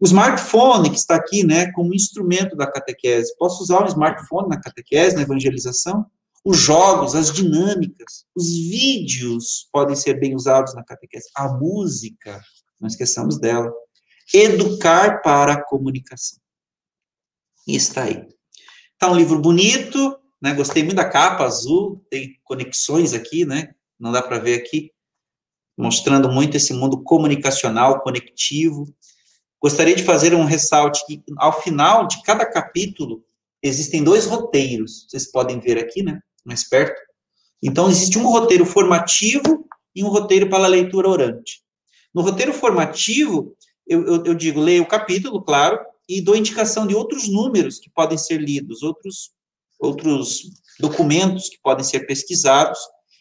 O smartphone, que está aqui, né, como instrumento da catequese. Posso usar um smartphone na catequese, na evangelização? Os jogos, as dinâmicas, os vídeos podem ser bem usados na catequese. A música, não esqueçamos dela. Educar para a comunicação. E está aí. Está um livro bonito, né? Gostei muito da capa azul, tem conexões aqui, né? não dá para ver aqui, mostrando muito esse mundo comunicacional, conectivo. Gostaria de fazer um ressalte que, ao final de cada capítulo, existem dois roteiros, vocês podem ver aqui, né, mais perto. Então, existe um roteiro formativo e um roteiro para a leitura orante. No roteiro formativo, eu, eu, eu digo, leia o capítulo, claro, e dou indicação de outros números que podem ser lidos, outros, outros documentos que podem ser pesquisados,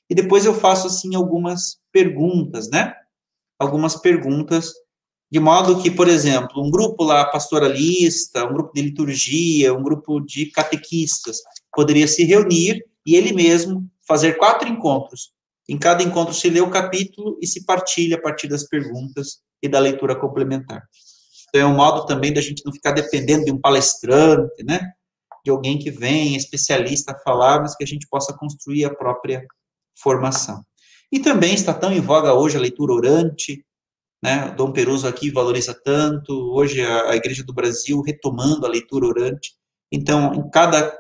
e depois eu faço, assim, algumas perguntas, né? Algumas perguntas, de modo que, por exemplo, um grupo lá pastoralista, um grupo de liturgia, um grupo de catequistas, poderia se reunir e ele mesmo fazer quatro encontros. Em cada encontro se lê o capítulo e se partilha a partir das perguntas e da leitura complementar. Então, é um modo também da gente não ficar dependendo de um palestrante, né? De alguém que vem, especialista, a falar, mas que a gente possa construir a própria formação. E também está tão em voga hoje a leitura orante, né? Dom Peruso aqui valoriza tanto, hoje a, a Igreja do Brasil retomando a leitura orante. Então, em cada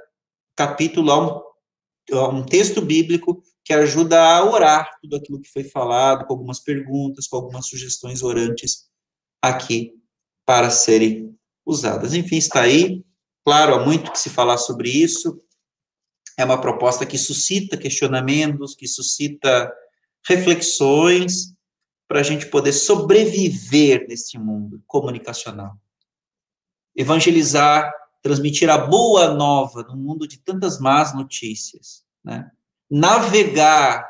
capítulo há um, um texto bíblico que ajuda a orar tudo aquilo que foi falado, com algumas perguntas, com algumas sugestões orantes aqui para serem usadas. Enfim, está aí. Claro, há muito que se falar sobre isso. É uma proposta que suscita questionamentos, que suscita reflexões para a gente poder sobreviver neste mundo comunicacional. Evangelizar, transmitir a boa nova no mundo de tantas más notícias, né? Navegar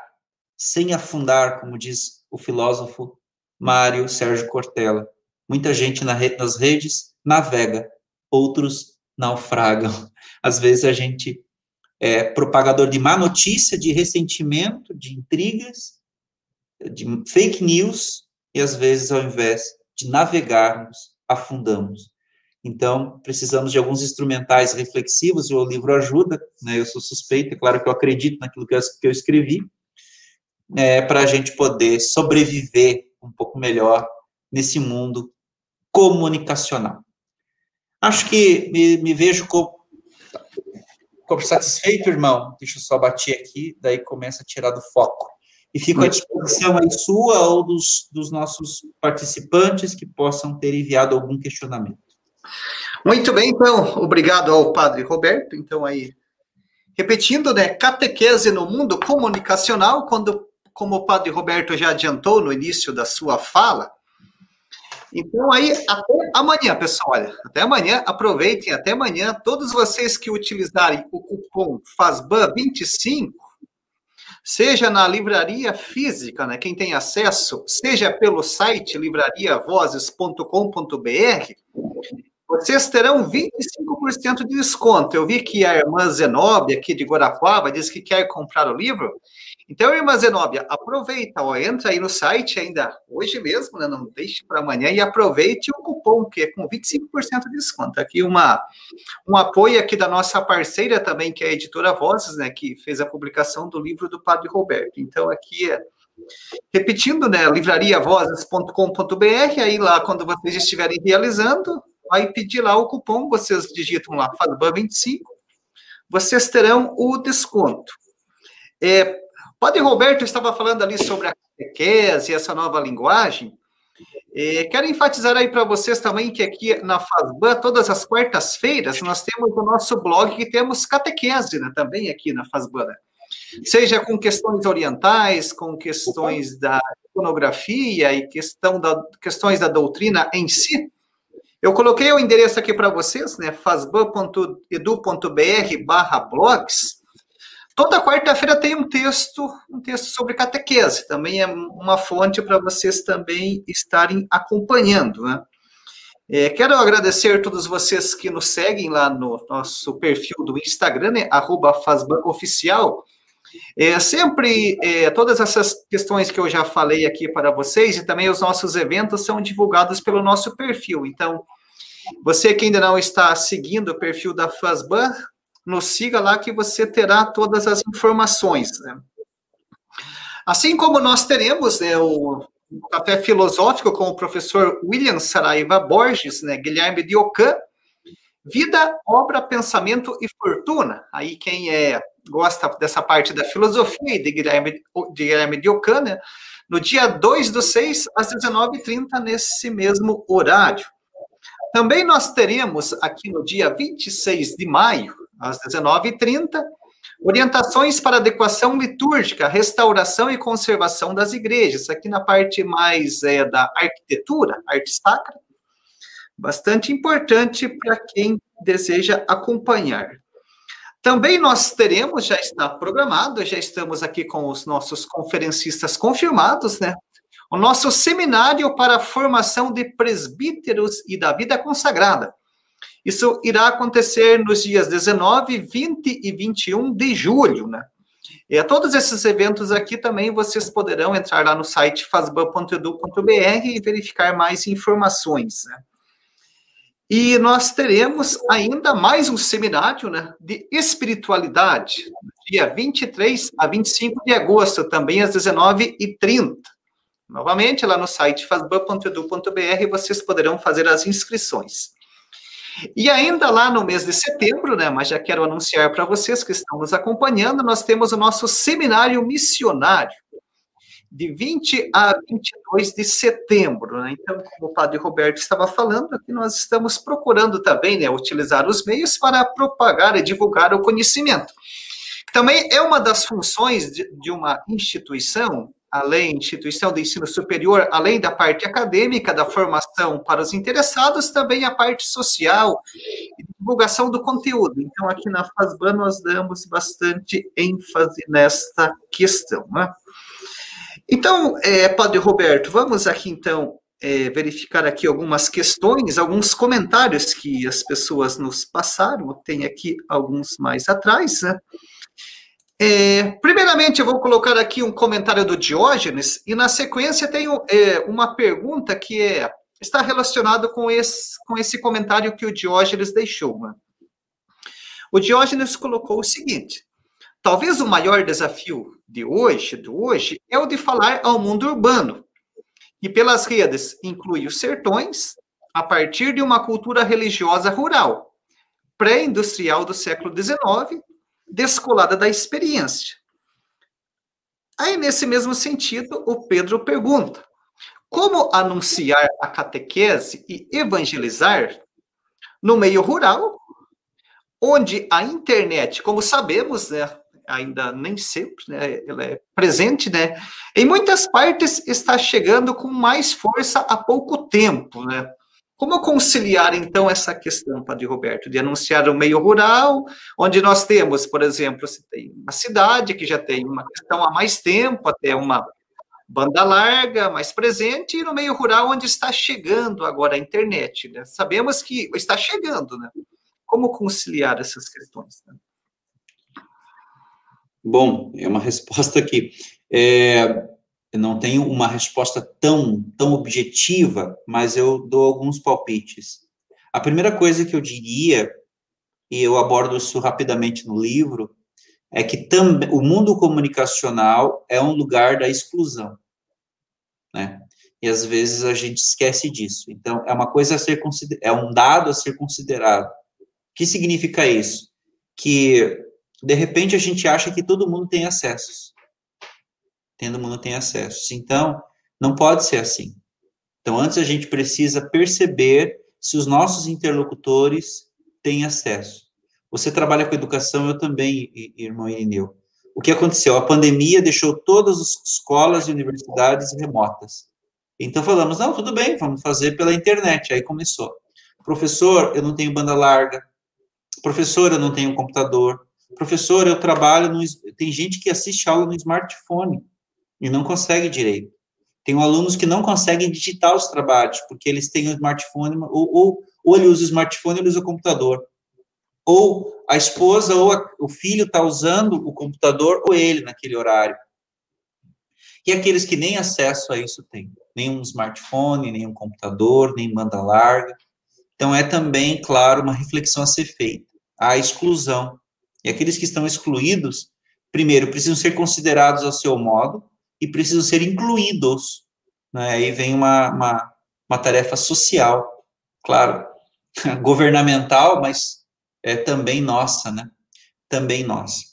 sem afundar, como diz o filósofo Mário Sérgio Cortella. Muita gente na rede, nas redes navega, outros naufragam. Às vezes a gente é propagador de má notícia, de ressentimento, de intrigas, de fake news, e às vezes, ao invés de navegarmos, afundamos. Então, precisamos de alguns instrumentais reflexivos, e o livro ajuda, né? Eu sou suspeito, é claro que eu acredito naquilo que eu, que eu escrevi, é, para a gente poder sobreviver um pouco melhor nesse mundo comunicacional. Acho que me, me vejo como, como satisfeito, irmão. Deixa eu só bater aqui, daí começa a tirar do foco. E fico à disposição aí sua ou dos, dos nossos participantes que possam ter enviado algum questionamento. Muito bem, então, obrigado ao padre Roberto. Então, aí, repetindo, né, catequese no mundo comunicacional, quando, como o padre Roberto já adiantou no início da sua fala, então, aí, até amanhã, pessoal, olha, até amanhã, aproveitem, até amanhã, todos vocês que utilizarem o cupom FASBAN25, seja na livraria física, né, quem tem acesso, seja pelo site livrariavozes.com.br, vocês terão 25% de desconto. Eu vi que a irmã Zenóbia, aqui de Guarapuava, disse que quer comprar o livro. Então, irmã Zenóbia, aproveita, ó, entra aí no site ainda hoje mesmo, né, não deixe para amanhã, e aproveite o cupom, que é com 25% de desconto. Aqui uma, um apoio aqui da nossa parceira também, que é a Editora Vozes, né, que fez a publicação do livro do Padre Roberto. Então, aqui é Repetindo, né, livrariavozes.com.br, aí lá, quando vocês estiverem realizando, vai pedir lá o cupom, vocês digitam lá, FADBAN25, vocês terão o desconto. É, Padre Roberto estava falando ali sobre a catequese, essa nova linguagem. É, quero enfatizar aí para vocês também que aqui na FASBAN, todas as quartas-feiras, nós temos o nosso blog que temos catequese né, também aqui na FASBAN. Né? Seja com questões orientais, com questões da iconografia e questão da, questões da doutrina em si. Eu coloquei o endereço aqui para vocês, né? fasban.edu.br barra blogs. Toda quarta-feira tem um texto, um texto sobre catequese. Também é uma fonte para vocês também estarem acompanhando, né? É, quero agradecer a todos vocês que nos seguem lá no nosso perfil do Instagram, né, arroba. É, sempre, é, todas essas questões que eu já falei aqui para vocês e também os nossos eventos são divulgados pelo nosso perfil. Então, você que ainda não está seguindo o perfil da FASBAN, nos siga lá que você terá todas as informações. Né? Assim como nós teremos né, o Café Filosófico com o professor William Saraiva Borges, né, Guilherme Diocan, Vida, Obra, Pensamento e Fortuna. Aí quem é gosta dessa parte da filosofia de Guilherme, de Guilherme Diocan, né? no dia 2 do 6, às 19h30, nesse mesmo horário. Também nós teremos aqui no dia 26 de maio, às 19h30, orientações para adequação litúrgica, restauração e conservação das igrejas, aqui na parte mais é, da arquitetura, arte sacra, bastante importante para quem deseja acompanhar. Também nós teremos, já está programado, já estamos aqui com os nossos conferencistas confirmados, né? O nosso seminário para a formação de presbíteros e da vida consagrada. Isso irá acontecer nos dias 19, 20 e 21 de julho, né? E a todos esses eventos aqui também vocês poderão entrar lá no site fasban.edu.br e verificar mais informações, né? E nós teremos ainda mais um seminário né, de espiritualidade, dia 23 a 25 de agosto, também às 19h30. Novamente, lá no site fasban.edu.br, vocês poderão fazer as inscrições. E ainda lá no mês de setembro, né, mas já quero anunciar para vocês que estão nos acompanhando, nós temos o nosso seminário missionário, de 20 a 22 de setembro. Né? Então, como o padre Roberto estava falando, aqui nós estamos procurando também né, utilizar os meios para propagar e divulgar o conhecimento. Também é uma das funções de, de uma instituição além instituição de ensino superior, além da parte acadêmica, da formação para os interessados, também a parte social e divulgação do conteúdo. Então, aqui na FASBAN, nós damos bastante ênfase nesta questão. Né? Então, é, Padre Roberto, vamos aqui, então, é, verificar aqui algumas questões, alguns comentários que as pessoas nos passaram, tem aqui alguns mais atrás, né? É, primeiramente, eu vou colocar aqui um comentário do Diógenes, e na sequência tenho é, uma pergunta que é, está relacionada com esse, com esse comentário que o Diógenes deixou. Né? O Diógenes colocou o seguinte: talvez o maior desafio de hoje, do hoje, é o de falar ao mundo urbano, e pelas redes inclui os sertões, a partir de uma cultura religiosa rural, pré-industrial do século XIX, descolada da experiência. Aí, nesse mesmo sentido, o Pedro pergunta: como anunciar a catequese e evangelizar no meio rural, onde a internet, como sabemos, né, ainda nem sempre, né, ela é presente, né, em muitas partes está chegando com mais força há pouco tempo, né? Como conciliar, então, essa questão, Padre Roberto, de anunciar o meio rural, onde nós temos, por exemplo, uma cidade que já tem uma questão há mais tempo, até uma banda larga, mais presente, e no meio rural, onde está chegando agora a internet. Né? Sabemos que está chegando, né? Como conciliar essas questões? Né? Bom, é uma resposta aqui. É, eu não tenho uma resposta tão, tão objetiva, mas eu dou alguns palpites. A primeira coisa que eu diria, e eu abordo isso rapidamente no livro, é que também o mundo comunicacional é um lugar da exclusão, né? E às vezes a gente esquece disso. Então, é uma coisa a ser é um dado a ser considerado. O que significa isso? Que de repente a gente acha que todo mundo tem acessos tendo mundo tem acesso. Então, não pode ser assim. Então, antes a gente precisa perceber se os nossos interlocutores têm acesso. Você trabalha com educação, eu também, irmão Irineu. O que aconteceu? A pandemia deixou todas as escolas e universidades remotas. Então falamos, não, tudo bem, vamos fazer pela internet. Aí começou. Professor, eu não tenho banda larga. Professor, eu não tenho computador. Professor, eu trabalho no... Tem gente que assiste aula no smartphone e não consegue direito. Tem alunos que não conseguem digitar os trabalhos, porque eles têm o smartphone, ou, ou, ou ele usa o smartphone ou ele usa o computador. Ou a esposa ou a, o filho está usando o computador ou ele naquele horário. E aqueles que nem acesso a isso têm, nem um smartphone, nem um computador, nem banda larga. Então é também, claro, uma reflexão a ser feita. A exclusão. E aqueles que estão excluídos, primeiro, precisam ser considerados ao seu modo, e precisam ser incluídos. Né? Aí vem uma, uma, uma tarefa social, claro, governamental, mas é também nossa, né? Também nossa.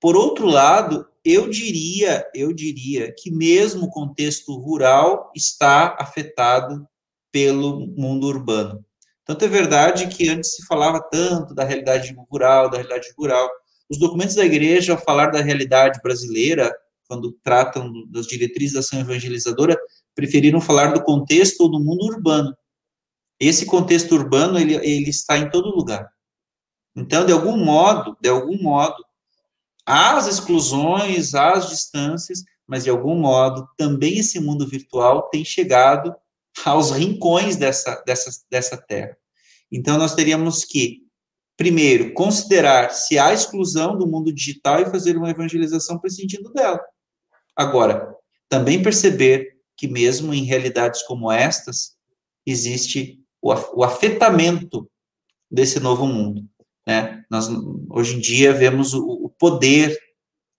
Por outro lado, eu diria, eu diria que mesmo o contexto rural está afetado pelo mundo urbano. Tanto é verdade que antes se falava tanto da realidade rural, da realidade rural. Os documentos da igreja, ao falar da realidade brasileira, quando tratam das diretrizes da ação evangelizadora, preferiram falar do contexto ou do mundo urbano. Esse contexto urbano, ele, ele está em todo lugar. Então, de algum modo, de algum modo, há as exclusões, há as distâncias, mas de algum modo, também esse mundo virtual tem chegado aos rincões dessa, dessa, dessa terra. Então, nós teríamos que, primeiro, considerar se há exclusão do mundo digital e fazer uma evangelização prescindindo dela. Agora, também perceber que mesmo em realidades como estas, existe o afetamento desse novo mundo. Né? Nós, hoje em dia, vemos o, o poder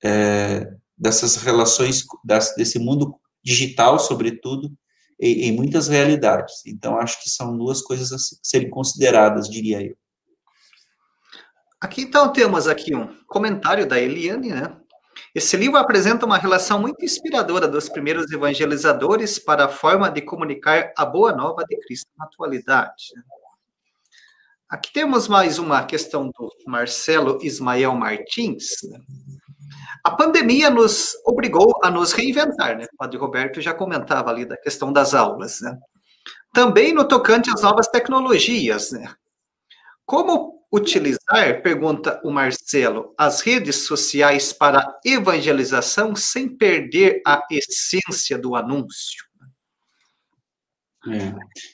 é, dessas relações, das, desse mundo digital, sobretudo, em, em muitas realidades. Então, acho que são duas coisas a serem consideradas, diria eu. Aqui então temos aqui um comentário da Eliane, né? Esse livro apresenta uma relação muito inspiradora dos primeiros evangelizadores para a forma de comunicar a boa nova de Cristo na atualidade. Aqui temos mais uma questão do Marcelo Ismael Martins. A pandemia nos obrigou a nos reinventar, né? O Padre Roberto já comentava ali da questão das aulas, né? Também no tocante às novas tecnologias, né? Como utilizar, pergunta o Marcelo, as redes sociais para evangelização sem perder a essência do anúncio? É,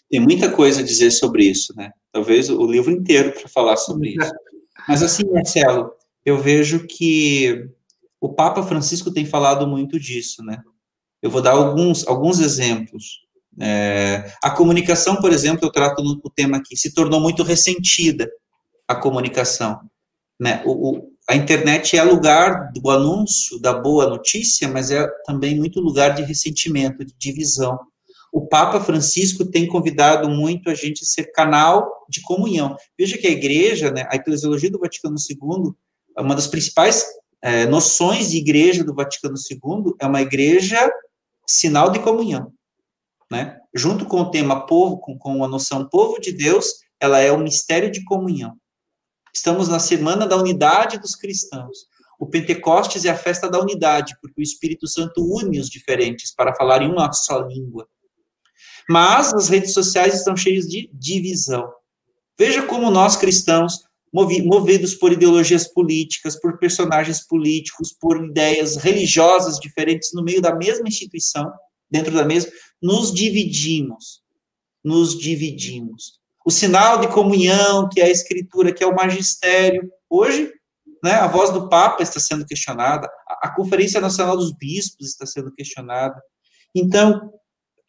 tem muita coisa a dizer sobre isso, né? Talvez o livro inteiro para falar sobre isso. Mas assim, Marcelo, eu vejo que o Papa Francisco tem falado muito disso, né? Eu vou dar alguns, alguns exemplos. É, a comunicação, por exemplo, eu trato no, o tema aqui, se tornou muito ressentida a comunicação. Né? O, o, a internet é lugar do anúncio da boa notícia, mas é também muito lugar de ressentimento, de divisão. O Papa Francisco tem convidado muito a gente a ser canal de comunhão. Veja que a igreja, né, a eclesiologia do Vaticano II, uma das principais é, noções de igreja do Vaticano II é uma igreja sinal de comunhão. Né? Junto com o tema povo, com, com a noção povo de Deus, ela é o mistério de comunhão. Estamos na semana da unidade dos cristãos. O Pentecostes é a festa da unidade, porque o Espírito Santo une os diferentes para falar em uma só língua. Mas as redes sociais estão cheias de divisão. Veja como nós cristãos, movidos por ideologias políticas, por personagens políticos, por ideias religiosas diferentes no meio da mesma instituição, dentro da mesma, nos dividimos. Nos dividimos o sinal de comunhão, que é a escritura, que é o magistério. Hoje, né, a voz do Papa está sendo questionada, a, Conferência Nacional dos Bispos está sendo questionada. Então,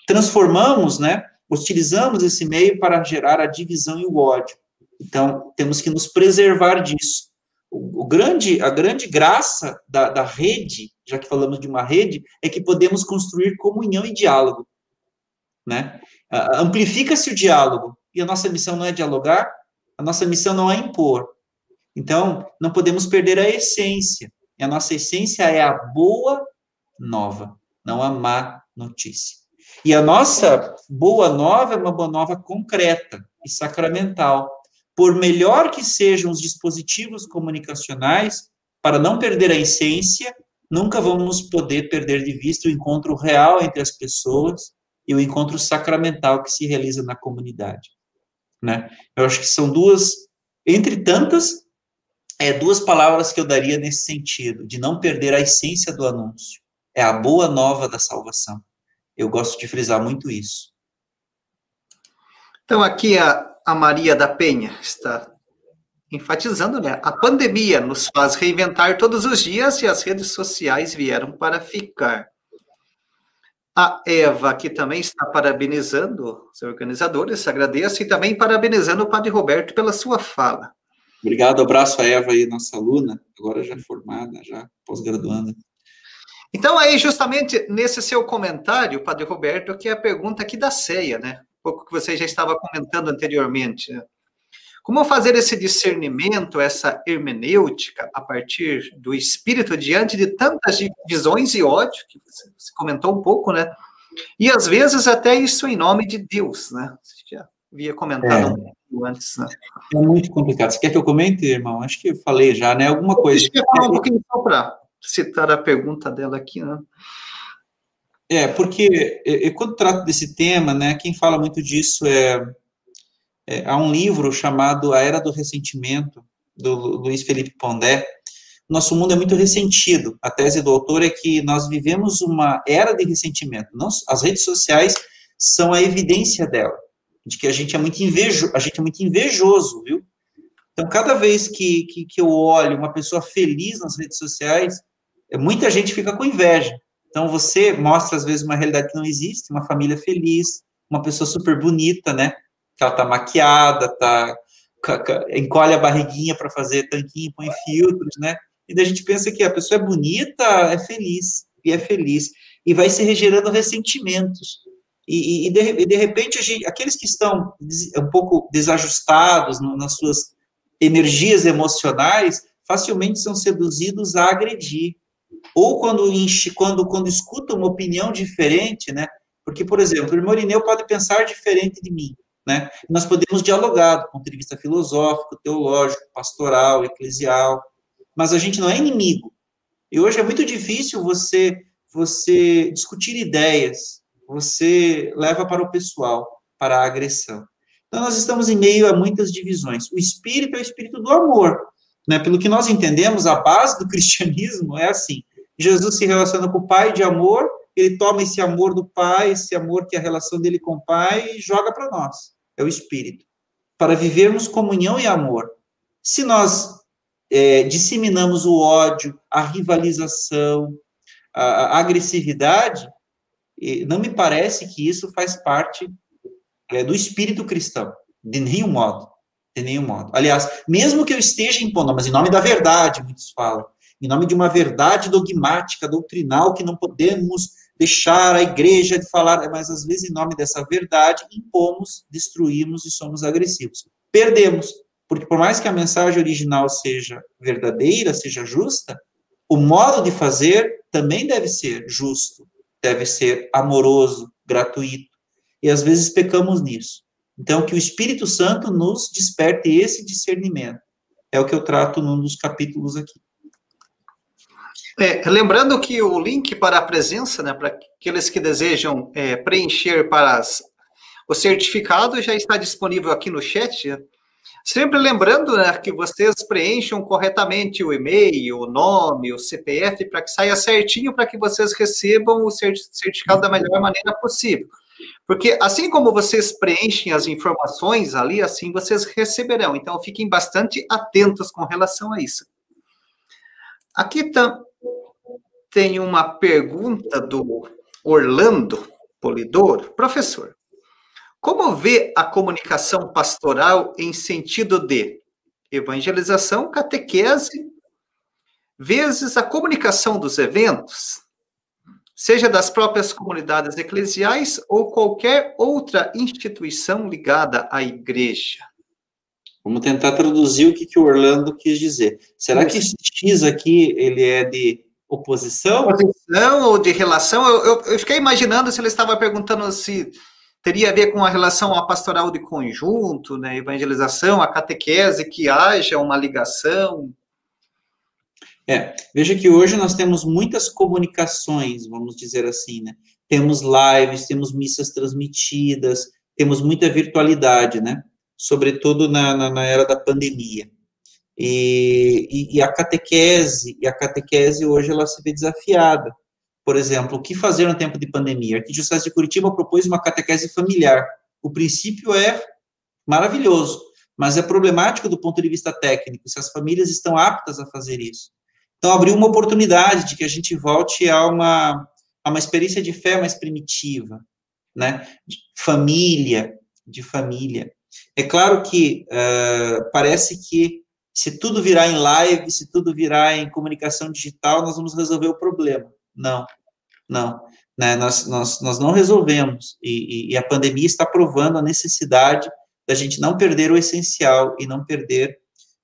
transformamos, né, utilizamos esse meio para gerar a divisão e o ódio. Então, temos que nos preservar disso. O, grande, a grande graça da, da rede, já que falamos de uma rede, é que podemos construir comunhão e diálogo. Né? Amplifica-se o diálogo, e a nossa missão não é dialogar, a nossa missão não é impor. Então, não podemos perder a essência. E a nossa essência é a boa nova, não a má notícia. E a nossa boa nova é uma boa nova concreta e sacramental. Por melhor que sejam os dispositivos comunicacionais, para não perder a essência, nunca vamos poder perder de vista o encontro real entre as pessoas e o encontro sacramental que se realiza na comunidade né? Eu acho que são duas, entre tantas, é duas palavras que eu daria nesse sentido, de não perder a essência do anúncio. É a boa nova da salvação. Eu gosto de frisar muito isso. Então, aqui a, a Maria da Penha está enfatizando, né? A pandemia nos faz reinventar todos os dias e as redes sociais vieram para ficar. A Eva, que também está parabenizando os organizadores, agradeço, e também parabenizando o Padre Roberto pela sua fala. Obrigado, abraço a Eva aí, nossa aluna, agora já formada, já pós-graduanda. Então, aí, justamente nesse seu comentário, Padre Roberto, que é a pergunta aqui da ceia, né? Pouco que você já estava comentando anteriormente. Né? Como fazer esse discernimento, essa hermenêutica, a partir do espírito, diante de tantas divisões e ódio, que você comentou um pouco, né? E às vezes até isso em nome de Deus, né? Você já havia comentado é. um pouco antes, né? É muito complicado. Você quer que eu comente, irmão? Acho que eu falei já, né? Alguma coisa. Deixa eu falar um pouquinho só para citar a pergunta dela aqui, né? É, porque eu, quando trato desse tema, né, quem fala muito disso é é, há um livro chamado A Era do Ressentimento, do Luiz Felipe Pondé. Nosso mundo é muito ressentido. A tese do autor é que nós vivemos uma era de ressentimento. As redes sociais são a evidência dela, de que a gente é muito invejo, a gente é muito invejoso, viu? Então, cada vez que, que, que eu olho uma pessoa feliz nas redes sociais, é, muita gente fica com inveja. Então, você mostra, às vezes, uma realidade que não existe, uma família feliz, uma pessoa super bonita, né? que ela tá maquiada, tá encolhe a barriguinha para fazer tanquinho, põe filtros, né? E daí a gente pensa que a pessoa é bonita, é feliz, e é feliz. E vai se regerando ressentimentos. E, e, de, e de, repente, gente, aqueles que estão um pouco desajustados no, nas suas energias emocionais, facilmente são seduzidos a agredir. Ou quando, quando, quando escutam uma opinião diferente, né? Porque, por exemplo, o irmão Irineu pode pensar diferente de mim, né? Nós podemos dialogar do ponto de vista filosófico, teológico, pastoral, eclesial, mas a gente não é inimigo. E hoje é muito difícil você você discutir ideias, você leva para o pessoal, para a agressão. Então, nós estamos em meio a muitas divisões. O espírito é o espírito do amor. Né? Pelo que nós entendemos, a base do cristianismo é assim: Jesus se relaciona com o Pai de amor, ele toma esse amor do Pai, esse amor que é a relação dele com o Pai, e joga para nós. É o espírito. Para vivermos comunhão e amor. Se nós é, disseminamos o ódio, a rivalização, a, a agressividade, não me parece que isso faz parte é, do espírito cristão, de nenhum modo, de nenhum modo. Aliás, mesmo que eu esteja impondo, mas em nome da verdade, muitos falam, em nome de uma verdade dogmática, doutrinal, que não podemos deixar a igreja de falar, mas às vezes em nome dessa verdade impomos, destruímos e somos agressivos. Perdemos, porque por mais que a mensagem original seja verdadeira, seja justa, o modo de fazer também deve ser justo, deve ser amoroso, gratuito. E às vezes pecamos nisso. Então, que o Espírito Santo nos desperte esse discernimento. É o que eu trato num dos capítulos aqui. É, lembrando que o link para a presença, né, para aqueles que desejam é, preencher para as, o certificado, já está disponível aqui no chat. Sempre lembrando né, que vocês preencham corretamente o e-mail, o nome, o CPF, para que saia certinho, para que vocês recebam o certificado da melhor maneira possível. Porque assim como vocês preenchem as informações ali, assim vocês receberão. Então fiquem bastante atentos com relação a isso. Aqui tem uma pergunta do Orlando Polidoro. Professor, como vê a comunicação pastoral em sentido de evangelização, catequese, vezes a comunicação dos eventos, seja das próprias comunidades eclesiais ou qualquer outra instituição ligada à igreja? Vamos tentar traduzir o que, que o Orlando quis dizer. Será que esse X aqui ele é de oposição? Oposição ou de relação? Eu, eu, eu fiquei imaginando se ele estava perguntando se teria a ver com a relação à pastoral de conjunto, né, evangelização, a catequese, que haja uma ligação. É, veja que hoje nós temos muitas comunicações, vamos dizer assim, né? Temos lives, temos missas transmitidas, temos muita virtualidade, né? Sobretudo na, na, na era da pandemia. E, e, e, a catequese, e a catequese hoje ela se vê desafiada, por exemplo, o que fazer no tempo de pandemia? A Arquidiocese de Curitiba propôs uma catequese familiar. O princípio é maravilhoso, mas é problemático do ponto de vista técnico, se as famílias estão aptas a fazer isso. Então, abriu uma oportunidade de que a gente volte a uma, a uma experiência de fé mais primitiva, né? De família, de família. É claro que uh, parece que se tudo virar em live, se tudo virar em comunicação digital, nós vamos resolver o problema. Não, não. Né? Nós, nós, nós não resolvemos. E, e, a pandemia está provando a necessidade da gente não perder o essencial e não perder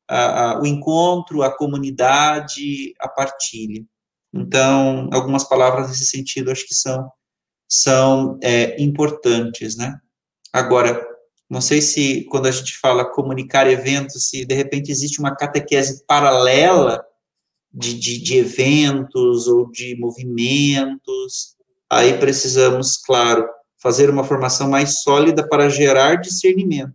a, a, o encontro, a comunidade, a partilha. Então, algumas palavras nesse sentido acho que são, são é, importantes, né? Agora, não sei se quando a gente fala comunicar eventos, se de repente existe uma catequese paralela de, de, de eventos ou de movimentos. Aí precisamos, claro, fazer uma formação mais sólida para gerar discernimento,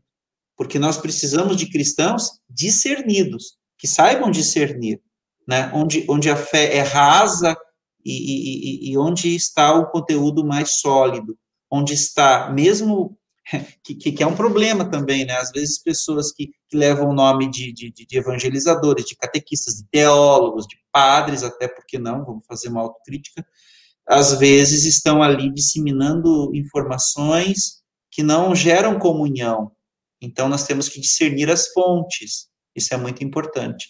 porque nós precisamos de cristãos discernidos, que saibam discernir, né? onde, onde a fé é rasa e, e, e onde está o conteúdo mais sólido, onde está, mesmo que, que, que, é um problema também, né? Às vezes pessoas que, que levam o nome de, de, de, evangelizadores, de catequistas, de teólogos, de padres, até porque não, vamos fazer uma autocrítica, às vezes estão ali disseminando informações que não geram comunhão. Então nós temos que discernir as fontes, isso é muito importante.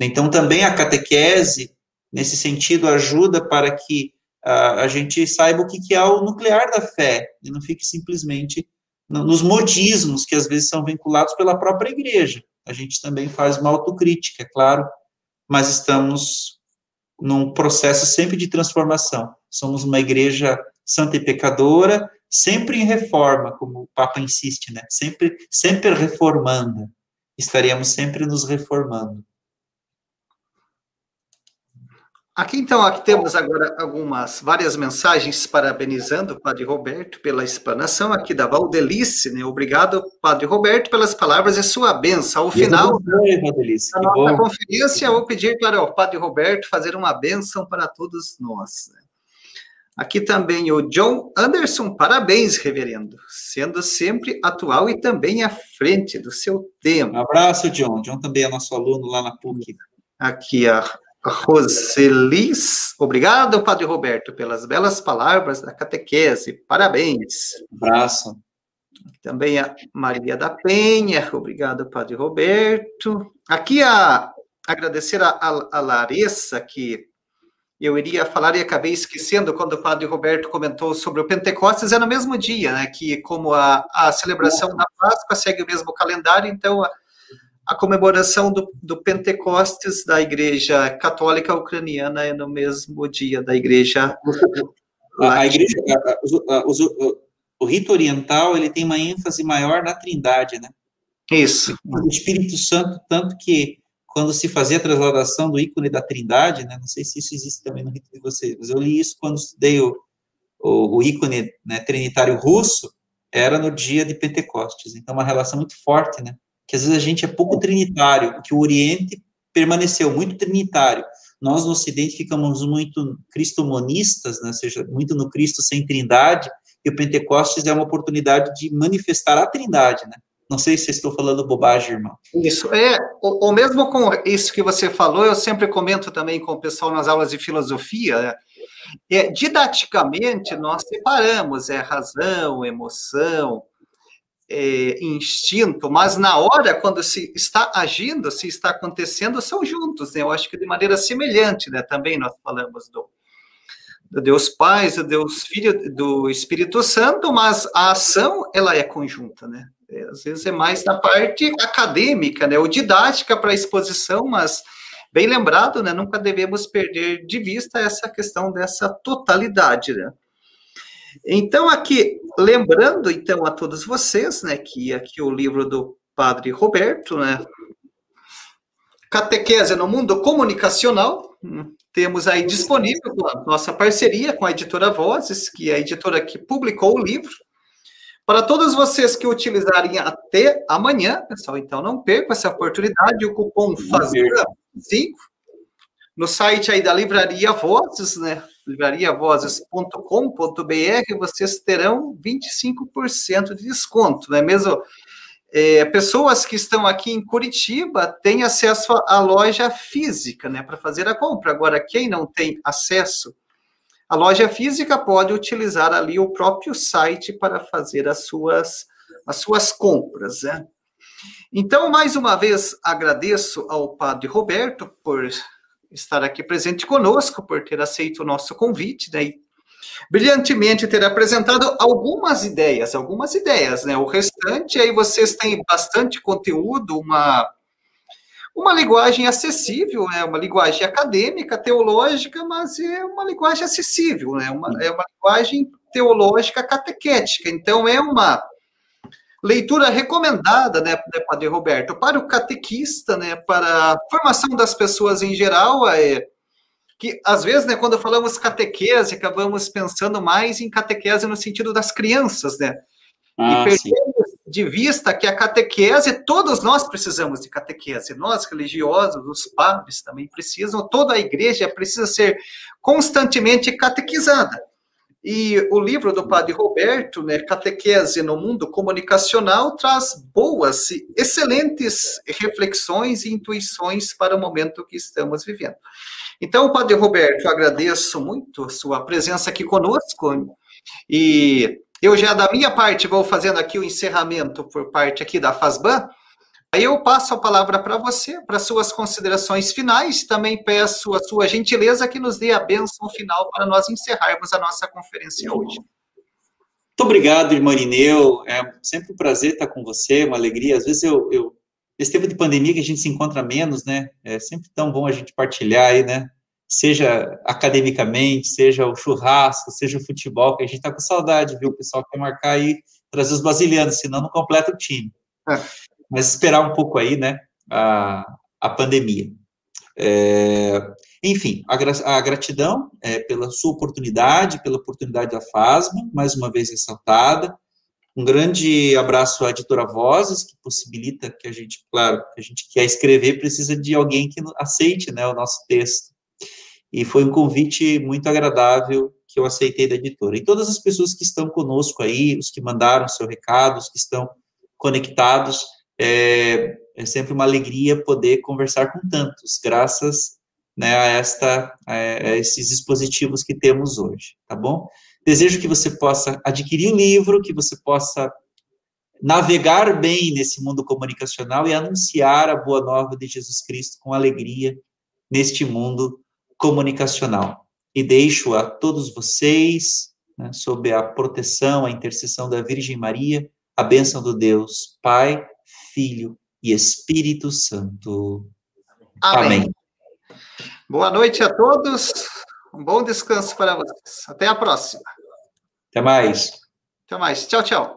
Então também a catequese, nesse sentido, ajuda para que a, a gente saiba o que, que é o nuclear da fé e não fique simplesmente nos modismos que às vezes são vinculados pela própria igreja. A gente também faz uma autocrítica, é claro, mas estamos num processo sempre de transformação. Somos uma igreja santa e pecadora, sempre em reforma, como o Papa insiste, né? Sempre, sempre reformando. Estaremos sempre nos reformando. Aqui então, aqui temos agora algumas, várias mensagens parabenizando o Padre Roberto pela explanação aqui da Valdelice, né? Obrigado, Padre Roberto, pelas palavras e sua benção. Ao final da nossa conferência, vou pedir para o Padre Roberto fazer uma benção para todos nós. Né? Aqui também o John Anderson, parabéns, reverendo, sendo sempre atual e também à frente do seu tempo. Um abraço, John. John também é nosso aluno lá na PUC. Aqui a Roselis, obrigado, Padre Roberto, pelas belas palavras da catequese, parabéns. Um abraço. Também a Maria da Penha, obrigado, Padre Roberto. Aqui a agradecer a, a, a Larissa, que eu iria falar e acabei esquecendo quando o Padre Roberto comentou sobre o Pentecostes, é no mesmo dia, né, que como a, a celebração da Páscoa segue o mesmo calendário, então a, a comemoração do, do, Pentecostes da Igreja Católica Ucraniana é no mesmo dia da Igreja. A, a igreja, a, a, o, o rito oriental ele tem uma ênfase maior na Trindade, né? Isso. O Espírito Santo, tanto que quando se fazia a transladação do ícone da Trindade, né? Não sei se isso existe também no rito de vocês, mas eu li isso quando estudei o, o, o ícone né, trinitário russo, era no dia de Pentecostes. Então, uma relação muito forte, né? Que às vezes a gente é pouco trinitário, que o Oriente permaneceu muito trinitário. Nós no Ocidente ficamos muito cristomonistas, né, ou seja, muito no Cristo sem trindade, e o Pentecostes é uma oportunidade de manifestar a trindade, né? Não sei se estou falando bobagem, irmão. Isso, é, ou, mesmo com isso que você falou, eu sempre comento também com o pessoal nas aulas de filosofia, né? é, didaticamente nós separamos, é razão, emoção, é, instinto, mas na hora, quando se está agindo, se está acontecendo, são juntos, né? Eu acho que de maneira semelhante, né? Também nós falamos do, do Deus Pai, do Deus Filho, do Espírito Santo, mas a ação, ela é conjunta, né? É, às vezes é mais na parte acadêmica, né? Ou didática para a exposição, mas bem lembrado, né? Nunca devemos perder de vista essa questão dessa totalidade, né? Então, aqui, lembrando, então, a todos vocês, né, que aqui o livro do Padre Roberto, né, Catequese no Mundo Comunicacional, hum, temos aí disponível a nossa parceria com a editora Vozes, que é a editora que publicou o livro. Para todos vocês que utilizarem até amanhã, pessoal, então não percam essa oportunidade, o cupom FAZBAN5 no site aí da Livraria Vozes, né? livrariavozes.com.br, vocês terão 25% de desconto, não é mesmo? É, pessoas que estão aqui em Curitiba têm acesso à loja física, né, para fazer a compra. Agora, quem não tem acesso à loja física pode utilizar ali o próprio site para fazer as suas, as suas compras, né? Então, mais uma vez, agradeço ao Padre Roberto por estar aqui presente conosco, por ter aceito o nosso convite, né? E brilhantemente ter apresentado algumas ideias, algumas ideias, né? O restante aí vocês têm bastante conteúdo, uma uma linguagem acessível, né? Uma linguagem acadêmica, teológica, mas é uma linguagem acessível, né? Uma, é uma linguagem teológica catequética. Então é uma Leitura recomendada, né, né, Padre Roberto, para o catequista, né, para a formação das pessoas em geral, é, que às vezes, né, quando falamos catequese, acabamos pensando mais em catequese no sentido das crianças, né? Ah, e perdemos de vista que a catequese, todos nós precisamos de catequese, nós religiosos, os padres também precisam, toda a igreja precisa ser constantemente catequizada. E o livro do Padre Roberto, né, Catequese no Mundo Comunicacional, traz boas e excelentes reflexões e intuições para o momento que estamos vivendo. Então, Padre Roberto, eu agradeço muito a sua presença aqui conosco e eu já, da minha parte, vou fazendo aqui o encerramento por parte aqui da FASBAN, Aí eu passo a palavra para você, para suas considerações finais. Também peço a sua gentileza que nos dê a bênção final para nós encerrarmos a nossa conferência hoje. Muito obrigado, irmã Irineu. É sempre um prazer estar com você, uma alegria. Às vezes eu, eu nesse tempo de pandemia que a gente se encontra menos, né? É sempre tão bom a gente partilhar aí, né? Seja academicamente, seja o churrasco, seja o futebol, que a gente está com saudade, viu? O pessoal quer marcar aí, trazer os brasileiros, senão não completa o time. É mas esperar um pouco aí, né, a, a pandemia. É, enfim, a, a gratidão é, pela sua oportunidade, pela oportunidade da FASMA, mais uma vez ressaltada. Um grande abraço à editora Vozes, que possibilita que a gente, claro, a gente quer escrever, precisa de alguém que aceite né, o nosso texto. E foi um convite muito agradável que eu aceitei da editora. E todas as pessoas que estão conosco aí, os que mandaram seu recado, os que estão conectados, é, é sempre uma alegria poder conversar com tantos, graças né, a, esta, a esses dispositivos que temos hoje, tá bom? Desejo que você possa adquirir o livro, que você possa navegar bem nesse mundo comunicacional e anunciar a boa nova de Jesus Cristo com alegria neste mundo comunicacional. E deixo a todos vocês, né, sob a proteção, a intercessão da Virgem Maria, a bênção do Deus Pai, Filho e Espírito Santo. Amém. Amém. Boa noite a todos. Um bom descanso para vocês. Até a próxima. Até mais. Até mais. Tchau, tchau.